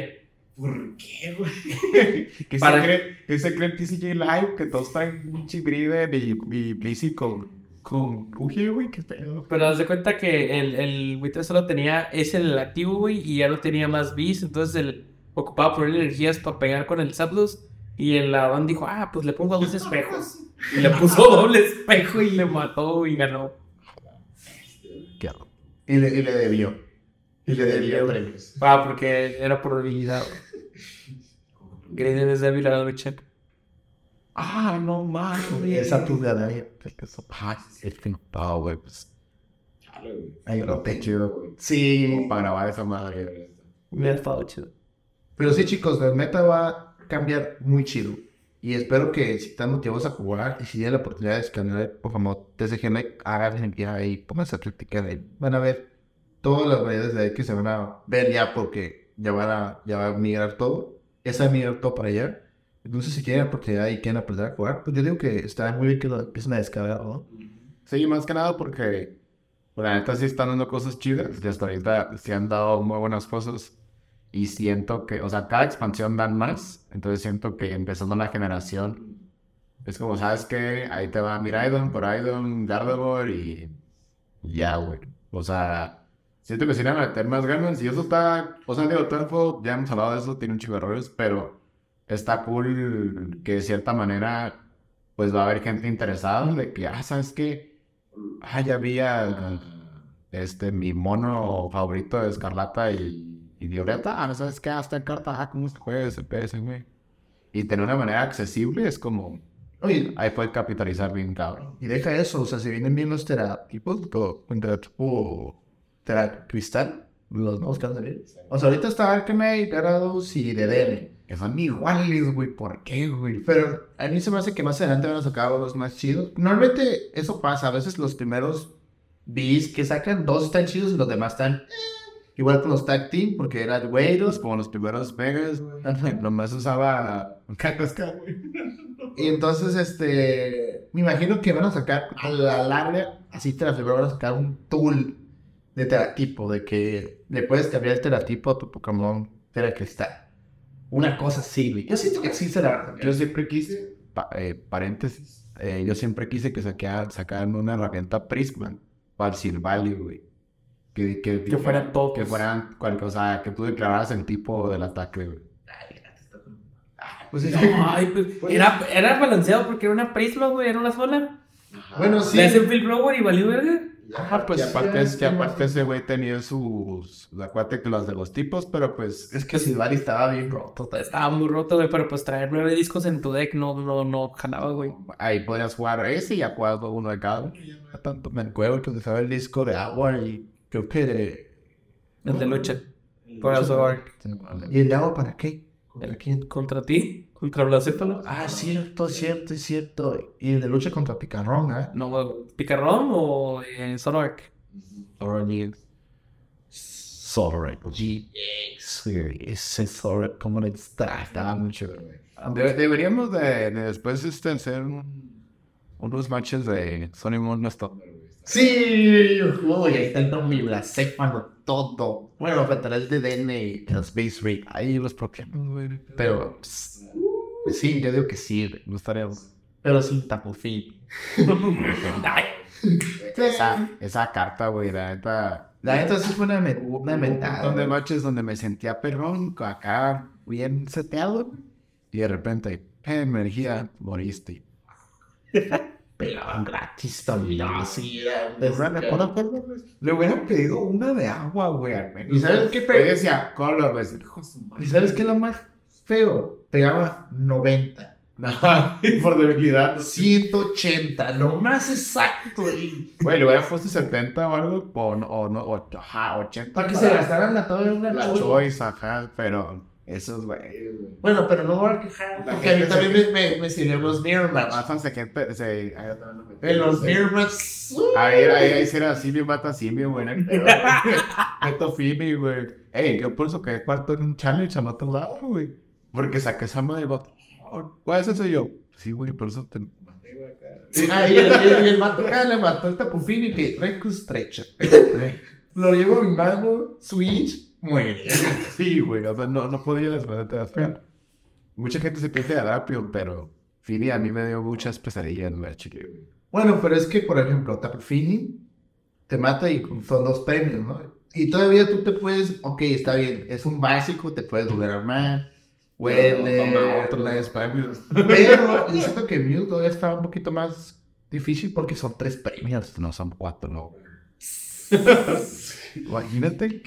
¿Por qué, güey? <laughs> ¿Qué Para- se cree? ¿Qué se cree el TCG Live? Que todos están un chibride y, y Blissey con, con Uji, güey, qué pedo. Pero haz de cuenta que el, el Wither solo tenía ese el activo, güey, y ya no tenía más bis. Entonces él ocupaba poner energías para pegar con el Zapdos. Y el Adán dijo, ah, pues le pongo dos espejos. Y le puso <laughs> doble espejo y le mató y ganó. Y le, y le debió. Y le debió premios. Ah, porque era por debilidad. <laughs> Griden es débil a la lucha. Ah, no mames. Esa tuya ahí. Ah, es que no, güey, pues. Ahí lo te chido, güey. Sí. Para grabar esa madre. Me ha estado chido. Pero sí, chicos, el meta va a cambiar muy chido. Y espero que si están motivados a jugar y si tienen la oportunidad de escanear, por favor, TCGM, hagan el ahí, pónganse a practicar ahí. Van a ver todas las variedades de ahí que se van a ver ya porque ya van a, ya va a migrar todo. Ya se va a migrar todo para allá. Entonces, si tienen oportunidad y quieren aprender a jugar, pues yo digo que está muy bien que lo empiecen a descargar, ¿no? Sí, más que nada porque pues, la neta sí están dando cosas chidas. Y hasta ahorita sí han dado muy buenas cosas. Y siento que, o sea, cada expansión dan más. Entonces siento que empezando la generación, es como, ¿sabes qué? Ahí te va Miraidon, Coraidon, Gardevoir y ya, güey. O sea, siento que le van a meter más ganas. Y eso está, o sea, digo, todo el juego, ya hemos hablado de eso, tiene un chico de errores, pero está cool que de cierta manera, pues va a haber gente interesada de que, ah, ¿sabes qué? Ah, ya había este, mi mono favorito de Escarlata y, y Violeta. Ah, ¿no sabes qué? Hasta en carta, ah, ¿cómo se juega ese PS, güey? Y tener una manera accesible es como, Oye, ahí puedes capitalizar bien, cabrón. y deja eso, o sea, si vienen bien los teratipos, todo, un teratipo, teracristal, los nuevos que van a salir. O sea, ahorita está Arcanine, Gyarados y DDR. Que son iguales, güey, ¿por qué, güey? Pero a mí se me hace que más adelante van a sacar los más chidos. Normalmente eso pasa. A veces los primeros Bs que sacan, dos están chidos y los demás están. eh. Igual con los Tag Team, porque era Güeros. Como los primeros Vegas. <laughs> Nomás usaba Cacasca, güey. Y entonces, este. Me imagino que van a sacar a la larga, así te la van a sacar un tool de teratipo, de que le puedes cambiar el teratipo a tu Pokémon Teracristal. Una cosa así, güey. Yo siento que existe la verdad. Yo siempre quise, pa- eh, paréntesis, eh, yo siempre quise que saquea- sacaran una herramienta Prisma para el Silvalio, güey. Que, que, Que fueran todos. Que fueran cualquier cosa, que tú declararas el tipo del ataque, güey. Pues es No, ay, pues, era, era balanceado porque era una Prisma, güey, era una sola. Bueno, sí. Le hacen Phil Blower y valió verga. Ajá, pues Ya, aparte, ya, es, que ya, aparte ese güey tenía sus, acuérdate que los de los tipos, pero pues, Es que Silvari estaba bien roto. Estaba muy roto, güey, pero pues traer nueve discos en tu deck no, no, no jalaba, güey. ahí podías jugar ese y ya jugabas uno de cada uno. No tanto me acuerdo que usaba el disco de agua y creo que de... El de lucha. Por eso, ¿Y el de agua para qué? ¿Para quién? contra ti, contra Blacéfalo. Ah, cierto, cierto, cierto. Y de lucha contra Picarrón, ¿eh? No, ¿Picarrón o eh? Sobre. GX, güey. Ese sobre, ¿cómo le está? Estaba mucho, güey. De- deberíamos de, de después este, hacer un- unos matches de Sony Moon Stop. Sí, uy, ahí está el nombre, la sepan todo. Bueno, faltará el de DN y el Space Rig. Ahí los güey. Pero pss, sí, yo digo que sí, güey. Me gustaría. pero sin Tapu Fini. Esa, esa carta, güey, la neta. La neta sí fue una, me- una Un mentada. montón de güey. matches donde me sentía perrón, acá bien seteado. Y de repente, energía, moriste. <laughs> Pelaban gratis también. Sí, era- Le hubieran pedido una de agua, güey, al menos. ¿Y sabes qué pe- decía, color, güey. hijo de su madre. ¿Y sabes qué es lo más feo? Pegaba 90. <laughs> Por debilidad. <laughs> 180, lo más exacto. y- Güey, le hubieran puesto 70 o algo, o, no- o, no, o, ajá, 80. Para que se gastaran la toda una La choice. choice, ajá, pero esos, güey. Bueno, pero no voy a quejar. La Porque a mí gente también se- me, me, me sirvieron los Mirror pe- se... ahí otra vez lo metí. En los Mirror Match. A ver, ahí, ahí sí era simio, mata simio, güey. Meto Fimi, güey. Ey, yo por eso que cuarto en un challenge al otro lado, güey. Porque saqué esa madre vato, ¿Cuál es eso yo? Sí, güey, por eso te acá. Ah, y el, el vato acá le mató el tapufini que Reku Stretcher. <laughs> Lo llevo a mi mano, Switch, muere. Sí, güey, o sea, no, no podía después de fea. Mucha gente se piensa de Adapio, pero Fini a mí me dio muchas pesadillas, güey, chique, güey. Bueno, pero es que, por ejemplo, Tapufini te mata y son dos premios, ¿no? Y todavía tú te puedes, ok, está bien, es un básico, te puedes volver a armar, huele, Toma otro de premios. pero yo siento que Mew todavía está un poquito más difícil porque son tres premios. No, son cuatro, no. <laughs> Imagínate.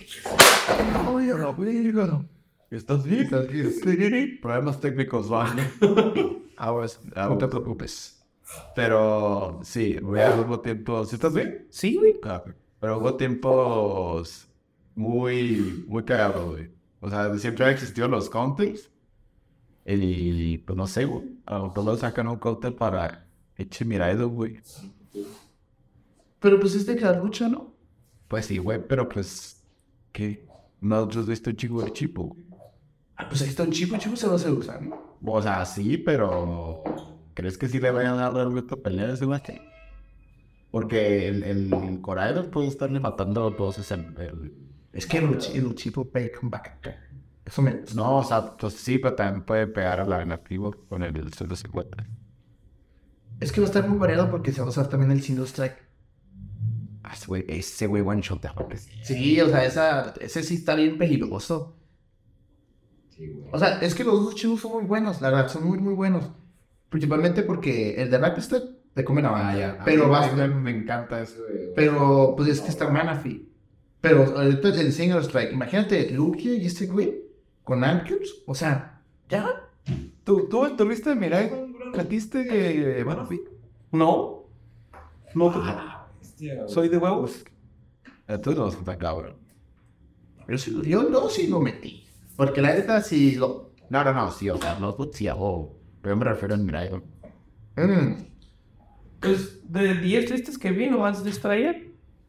Oye, no, amigo. ¿Estás bien? ¿Estás bien? Problemas técnicos, ¿vale? <laughs> Ahora, no te preocupes. Pero sí, voy a hubo tiempos. ¿Sí estás bien? Sí, güey. Ah, Pero hubo tiempos muy, muy cagados, güey. O sea, siempre han existido los counters. Y pues no sé, güey. A lo mejor sacan un counter para eche mirado, güey. Pero pues este queda mucho, ¿no? Pues sí, güey, pero pues. ¿Qué? Nosotros visto un chico de chipo. Ah, pues ahí está un chipo, chipo se lo se usa, ¿no? O sea, sí, pero. ¿Crees que sí le vayan a dar realmente pelea a ese güey? Porque el, el Coraidor puede estarle matando a todos ese. el- Es que el, el chipo pega con back Eso me... No, o sea, pues sí, pero también puede pegar a la nativo con el 150. Es que va a estar muy variado porque se va a usar también el single strike. Ah, ese güey, ese güey one shot. Sí, o sea, esa, ese sí está bien peligroso. O sea, es que los dos chivos son muy buenos, la verdad, son muy, muy buenos. Principalmente porque el de Rapster te come la valla. pero va va me encanta eso. Pero, pues es que está Manaphy. Pero ahorita el single strike, imagínate Lugia y este güey con Arceus. O sea, ya. ¿Tú, tú tuviste, mira, catiste Banafi? No. No. Soy de huevos. Tú no estás tan cabrón. Yo, sí- yo no sí lo metí. Porque la neta sí lo. No, no, no, sí, o sea, no, pues sí, hago. Pero me refiero a Mirai. Mm. Pues de 10 listas que vi, nomás les traía.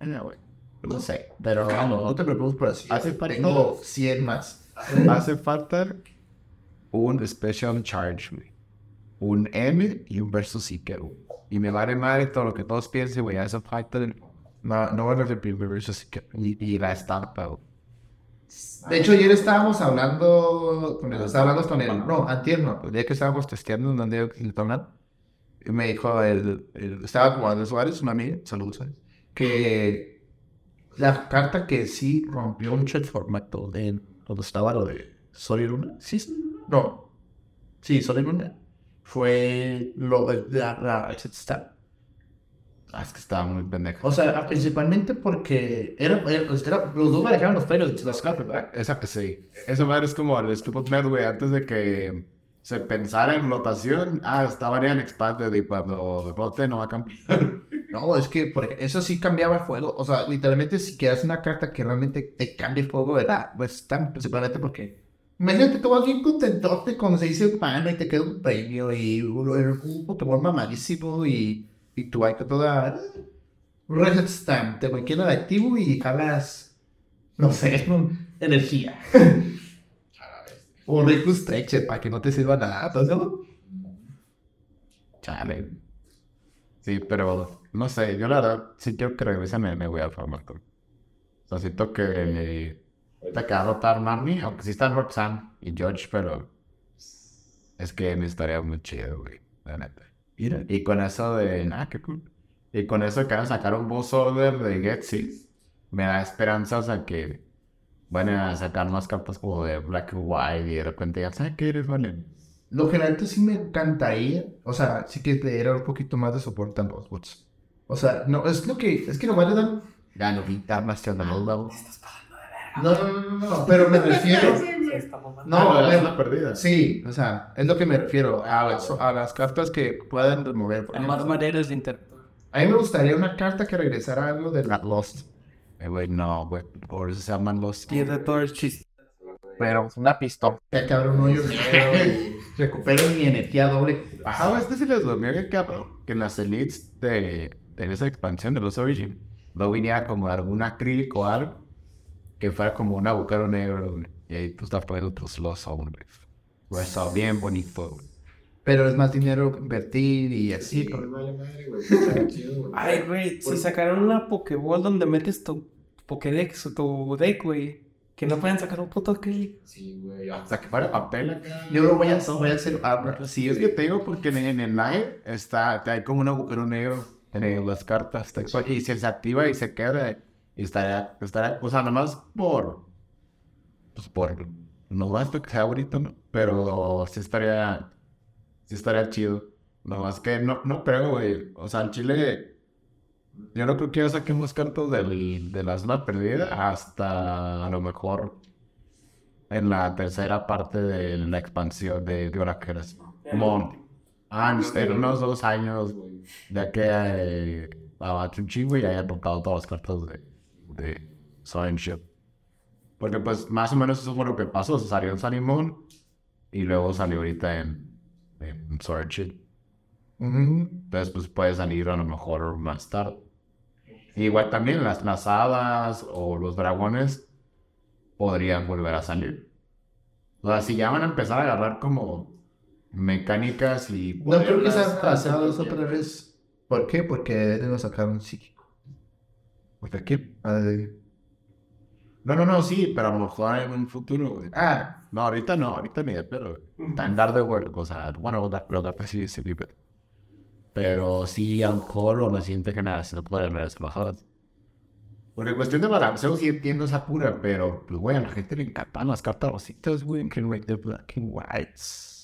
No, güey. No sé, pero vamos, No te preocupes por así. Hace falta- Tengo 100 más. hace falta un Special Charge, güey. Un M y un Versus Seeker, güey. Y me vale madre todo lo que todos piensen, güey. Hace falta el... No, no van a repetir el Versus Seeker. Y, y la estampa, güey. De hecho, ayer estábamos hablando con él. Hablando con él. No, antier no. El día que estábamos testeando un que le toman, Y me dijo, el, el- estaba como Andrés Suárez, una amiga, saludos, que la carta que sí rompió mucho el formato de cuando estaba lo de Sol y Luna. Sí, sí, no. Sí, Sol y Luna. Fue lo de la, la, está. Ah, es que estaba muy pendejo. O sea, principalmente porque era, era- era- los dos manejaban los pelos de las cartas, ¿verdad? Esa sí. Esa madre es como el Stupid Med, güey. Antes de que se pensara en rotación, ah, estaba en Expanded y cuando rote no va a cambiar. <laughs> No, es que por ej- eso sí cambiaba el fuego. O sea, literalmente si quieres una carta que realmente te cambie el fuego, ¿verdad? Pues tan principalmente porque. Imagínate, tú vas bien contentote con se dice pana y te queda un premio y un, Pokémon mamadísimo y, y tu que toda. Reset Stamp, te cualquiera de activo y jalas No sé, energía. <laughs> Un rico stretcher para que no te sirva nada, ¿no? Chale. Sí, pero no sé, yo la verdad, si quiero que regresen, me, me voy a formar. O sea, siento que a rotar Marnie, aunque sí están Roxanne y George, pero es que me estaría muy chido, güey, la neta. Mira, y con eso de, ah, qué cool. Y con eso que van a sacar un boss order de Getsy, me da esperanzas a que van a sacar más cartas como de Black and White y de repente ya sabes que eres, vale. Lo la neta sí me encantaría, o sea, sí que le diera un poquito más de soporte a los bots. O sea, no, es lo que, es que nomás le dan... Ya no vi más que. No, no, no, no, no, pero me <laughs> refiero... No, es me- la perdida. Sí, o sea, es lo que me refiero a, eso, a las cartas que puedan remover. por Hay más maneras de interactuar. A mí me gustaría una carta que regresara algo de la Lost. Eh, güey, no, güey, por eso se llaman los... Y es de todo el chiste. Pero una pistola. Que acabe un hoyo negro y recupero mi energía doble. Ah, este sí les durmió que cabrón. Que en las elites de, de esa expansión de los Origin, no venía como algún acrílico o algo que fuera como un agujero negro, güey. Y ahí tú estás poniendo tus los hombres. Güey, está bien bonito, güey. Pero es más dinero que invertir y así. Sí, vale madre, güey. Ay, güey, si sacaron una Pokéball donde metes tu Pokédex o tu deck, güey. Que no pueden sacar un puto acrílico. Sí, güey. O sea, que fuera papel acá. Yo lo voy a, voy a hacer. Ah, Sí, es que te digo porque en, en el live está, hay como un agujero negro en las cartas. Y se activa y se queda. Y estará, estará, o sea, nomás por, pues por, no va a que sea ahorita, ¿no? Pero sí estaría, sí estaría chido. Nomás que no, no creo, güey. O sea, en Chile, yo no creo que ya saquemos cartas del, de la zona perdida hasta a lo mejor en la tercera parte de la expansión de, de Oraqueras. Como ah, en unos dos años, ya que eh, a Chunchi, ya haya tocado todas las cartas de, de Sunship. Porque pues más o menos eso fue lo que pasó. Se salió en Salimón y luego salió ahorita en, en Swordship. Entonces pues puede salir a lo mejor más tarde. Igual también las, las hadas o los dragones podrían volver a salir. O sea, si ya van a empezar a agarrar como mecánicas y... No creo que sean pasados otra vez. ¿Por qué? Porque nos sacaron psíquico. ¿Por qué? Ay, No, no, no, sí, pero a lo mejor en un futuro, güey. Ah, No, ahorita no, ahorita ni de pedo, güey. Tan tarde, güey, o sea, bueno, verdad que sí, sí, pero... Pero sí, a lo mejor o la siguiente generación puede ver esas bajadas. Porque cuestión de balanceo sí entiendo esa pura, pero, pues, güey, a la gente le encantan las cartas rositas, güey, que whites.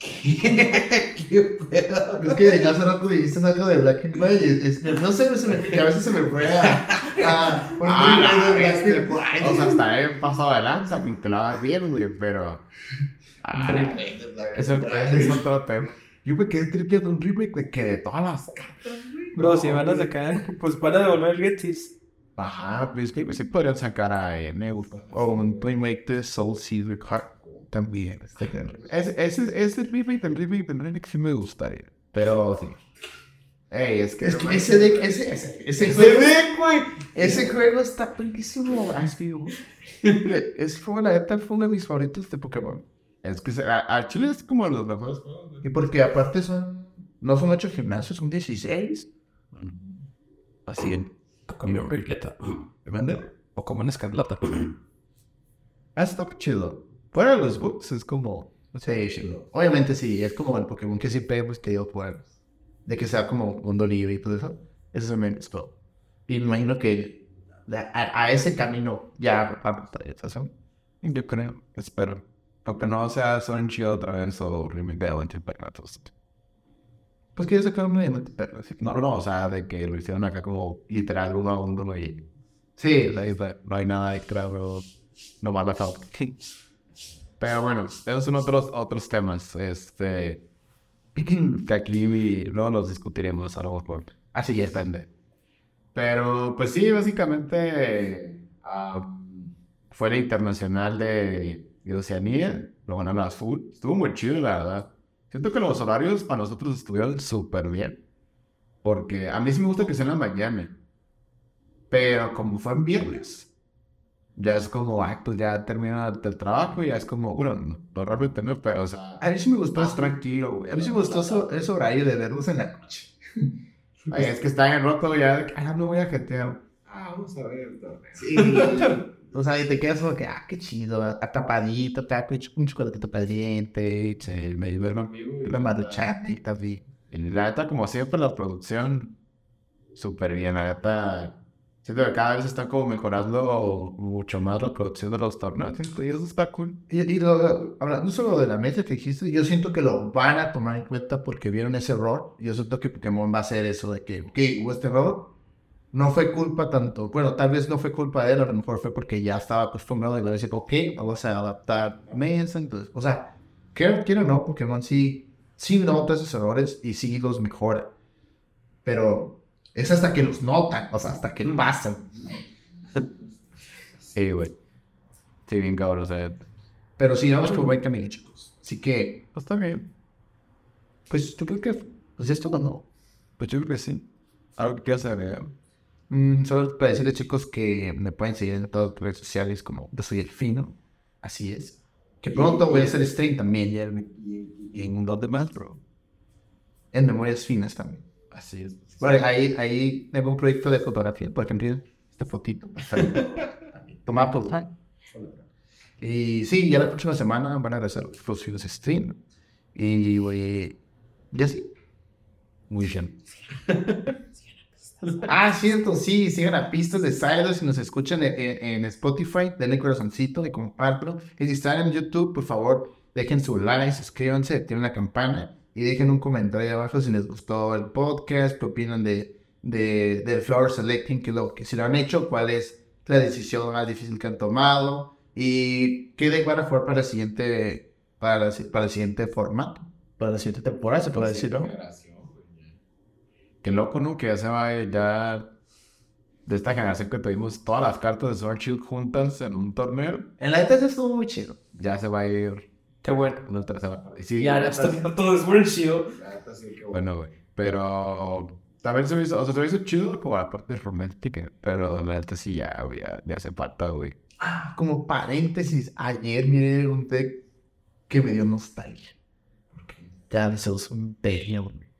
Qué pedo. <laughs> Es que ya hace rato dijiste algo de Black and White. es- es- no sé, se me, que a veces se me fue a. a Ah, de Black este, and White. O sea, hasta he pasado de lanza, hagas bien, güey, pero... Ah, eso es otro tema. Yo me quedé tripeando un remake de que de todas las Bro, si van a sacar, pues van a devolver el Getsis. Ajá, pues que sí podrían sacar a Neo. O un remake de Soul Silver Card. También. Ese, ese, ese remake del remake del remake sí me gustaría. Pero sí. Ey, es que. Es que ese deck, ese, ese, ese juego, ese juego está buenísimo. Güey. Ese juego, la neta, fue uno de mis favoritos de Pokémon. Es que a, Chile es como los mejores güey. Y porque aparte son, no son ocho gimnasios, son 16. Así en Pokémon Violeta. ¿Me manda? Pokémon Escarlata. Ah, está chido. Fuera de los books es como... Sí. Obviamente sí, es como el Pokémon que pegamos que yo fuera. De que sea como mundo libre y todo eso. Eso se me gustó. Y me imagino que a, a ese camino ya vamos a estación. Yo creo, espero. Aunque no sea Son Chido otra vez o remake de Valentín Pagnatos. Pues que ya sacaron una diamante perla, así que- No, no, o sea, de que lo hicieron acá como literal uno a uno y. Sí, no hay nada extra, pero no más la. Pero bueno, esos son otros, otros temas. Este. <clears throat> Que aquí no los discutiremos a lo mejor. Así ya depende. Pero, pues sí, básicamente. ah, fue la internacional de, de Oceanía. Lo ganaron a full. Estuvo muy chido, la verdad. Siento que los horarios para nosotros estuvieron súper bien. Porque a mí sí me gusta que sea en la. Pero como fue en viernes, ya es como, ay, pues ya termina el trabajo y ya es como, bueno, no, realmente no, pero, o sea, A mí sí me gustó, más tranquilo, güey. a mí sí me gustó eso, ese horario de verlos en la noche. <laughs> Ay, es que está en roto ya, ah, no voy a jetear. Ah, vamos a ver el torneo. Sí. <laughs> o sea, y te quedas como que, ah, qué chido, atapadito, te un chocolatito caliente, Sí, me duermo. una maruchatita, vi. Y la neta, como siempre, la producción, súper bien, la neta. Siento que cada vez está como mejorando mucho más la producción de los torneos. Y eso está cool. Y, y lo, hablando solo de la mesa que dijiste, yo siento que lo van a tomar en cuenta porque vieron ese error. Yo siento que Pokémon va a hacer eso de que, ok, hubo este error. No fue culpa tanto, bueno, tal vez no fue culpa de él, a lo mejor fue porque ya estaba acostumbrado y le decir, ok, vamos a adaptar mesa. Entonces, o sea, quiero, quiero no, Pokémon sí, sí nota esos errores y sí los mejora. Pero es hasta que los notan, o sea, hasta que pasan. <laughs> Sí, güey. Sí, bien cabrón, o sea. Pero sí, vamos por buen camino, chicos. Así que, Pues está bien. pues yo creo que, pues esto no. Pues yo creo que sí. Algo que quieras agregar. Mm, solo para decirles, chicos, que me pueden seguir en todas las redes sociales como yo soy el fino. Así es. Que pronto voy a hacer stream también y, en un dos demás, bro. En memorias finas también. Así es. Bueno, ahí, ahí tengo un proyecto de fotografía, por ejemplo, esta fotito. Tomada por Juan. Y sí, ya la próxima semana van a regresar los próximos stream. Y voy. Ya sí. Muy bien. <laughs> Ah, cierto, sí, sigan a Pistas de Silos si nos escuchan en, en- en Spotify, denle corazoncito y compártelo. Y si están en YouTube, por favor, dejen su like, suscríbanse, activen la campana y dejen un comentario ahí abajo si les gustó el podcast, qué opinan de, de, del Flower Selecting, que, lo, que si lo han hecho, cuál es la decisión más difícil que han tomado y qué de van a jugar para el siguiente, para, el si- para el siguiente formato, para la siguiente temporada, se puede decir, ¿no? Qué loco, ¿no? Que ya se va ya. De esta generación que tuvimos todas las cartas de Sword Shield juntas en un torneo, En la eso estuvo muy chido. ya se va a ir Qué bueno. una tercera. Y sí, Ya, ya está viendo todo es buen chido. Bueno, güey. Pero también se me hizo, o sea, se me hizo chido como la parte romántica. Pero la neta sí ya, güey, ya, ya hace falta, güey. Ah, como paréntesis, ayer miré un deck que me dio nostalgia. Ya se usó un güey.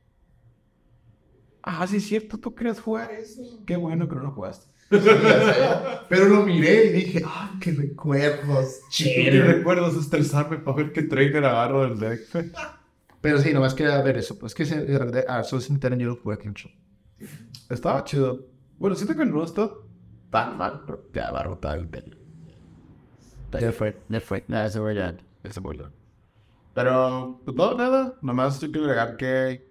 Ah, sí, es cierto, tú querías jugar eso. Qué bueno que no lo jugaste. Pero lo miré y dije, ¡ah, qué recuerdos! ¿Qué Chido. recuerdas estresarme para ver qué trainer agarro del deck? Pero sí, nomás quería ver eso. Pues que se, ah, enteran yo lo jugué mucho. Estaba chido. Bueno, siento que no está tan mal, pero ya va a rotar el deck. Ya fue, ya fue. Nada, eso fue ya. Muy largo. Pero, pues no, nada. Nomás yo quiero agregar que,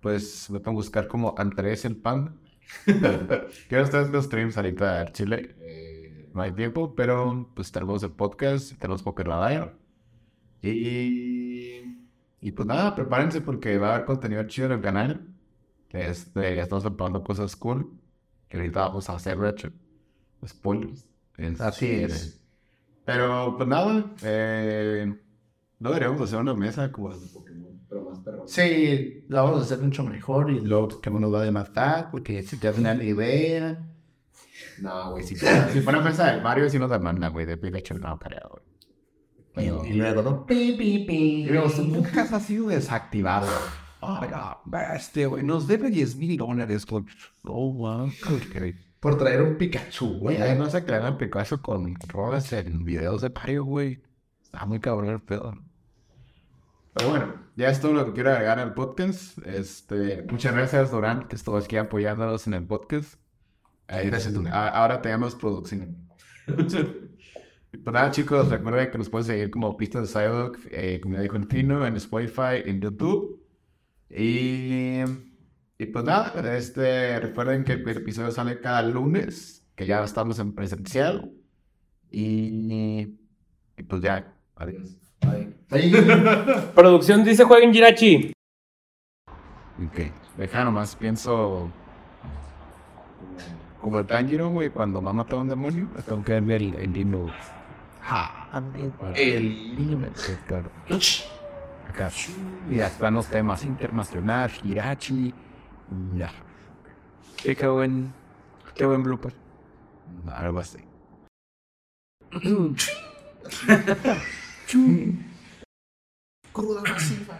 pues, me pueden buscar como Andrés el Pan. Quiero estar haciendo streams ahorita en Chile. Eh, No hay tiempo, pero, pues, tenemos el podcast, tenemos Poker Radar. Y, y, pues nada, prepárense porque va a haber contenido chido en el canal. Este, estamos preparando cosas cool. Que ahorita vamos a hacer, de hecho. Spoilers. Es- Así es. Pero, pues nada, eh, no deberíamos hacer una mesa como de Pokémon, más. Sí, lo vamos a hacer mucho mejor y luego que no nos va a demandar porque si te hacen una idea. No, güey, sí. <laughs> Si fuera mesa de Mario, sí nos demanda, güey, de Pikachu, no güey. Y, y luego, ¿no? Pi, pi, pi. Y luego, nunca ha sido desactivado. Ah, este, güey, nos debe 10 mil dólares. Oh, wow. Por traer un Pikachu, güey. Se crean Picasso con roles en videos de Mario, güey. Está muy cabrón el pedo. Pero bueno, ya es todo lo que quiero agregar al podcast. Este, muchas gracias, Durán, que estuvo aquí apoyándonos en el podcast. Eh, Gracias, a- Ahora tenemos producción. pues nada, chicos, recuerden que nos pueden seguir como Pistas de Psyduck, eh, como dijo Tino, en Spotify, en YouTube. Y, y pues nada, este, recuerden que el episodio sale cada lunes, que ya estamos en presencial. Y, y pues ya, adiós. <laughs> Producción dice jueguen Jirachi. Ok, deja nomás, pienso como el Tanjiro, güey, cuando va a matar a un demonio, tengo que ver el, el himno. Ja, el himno. Sí, claro. Acá. Y ya están los temas internacional, Hirachi. Ya. Qué, qué buen, qué buen blooper. Algo así. <laughs> Gruda assim, velho.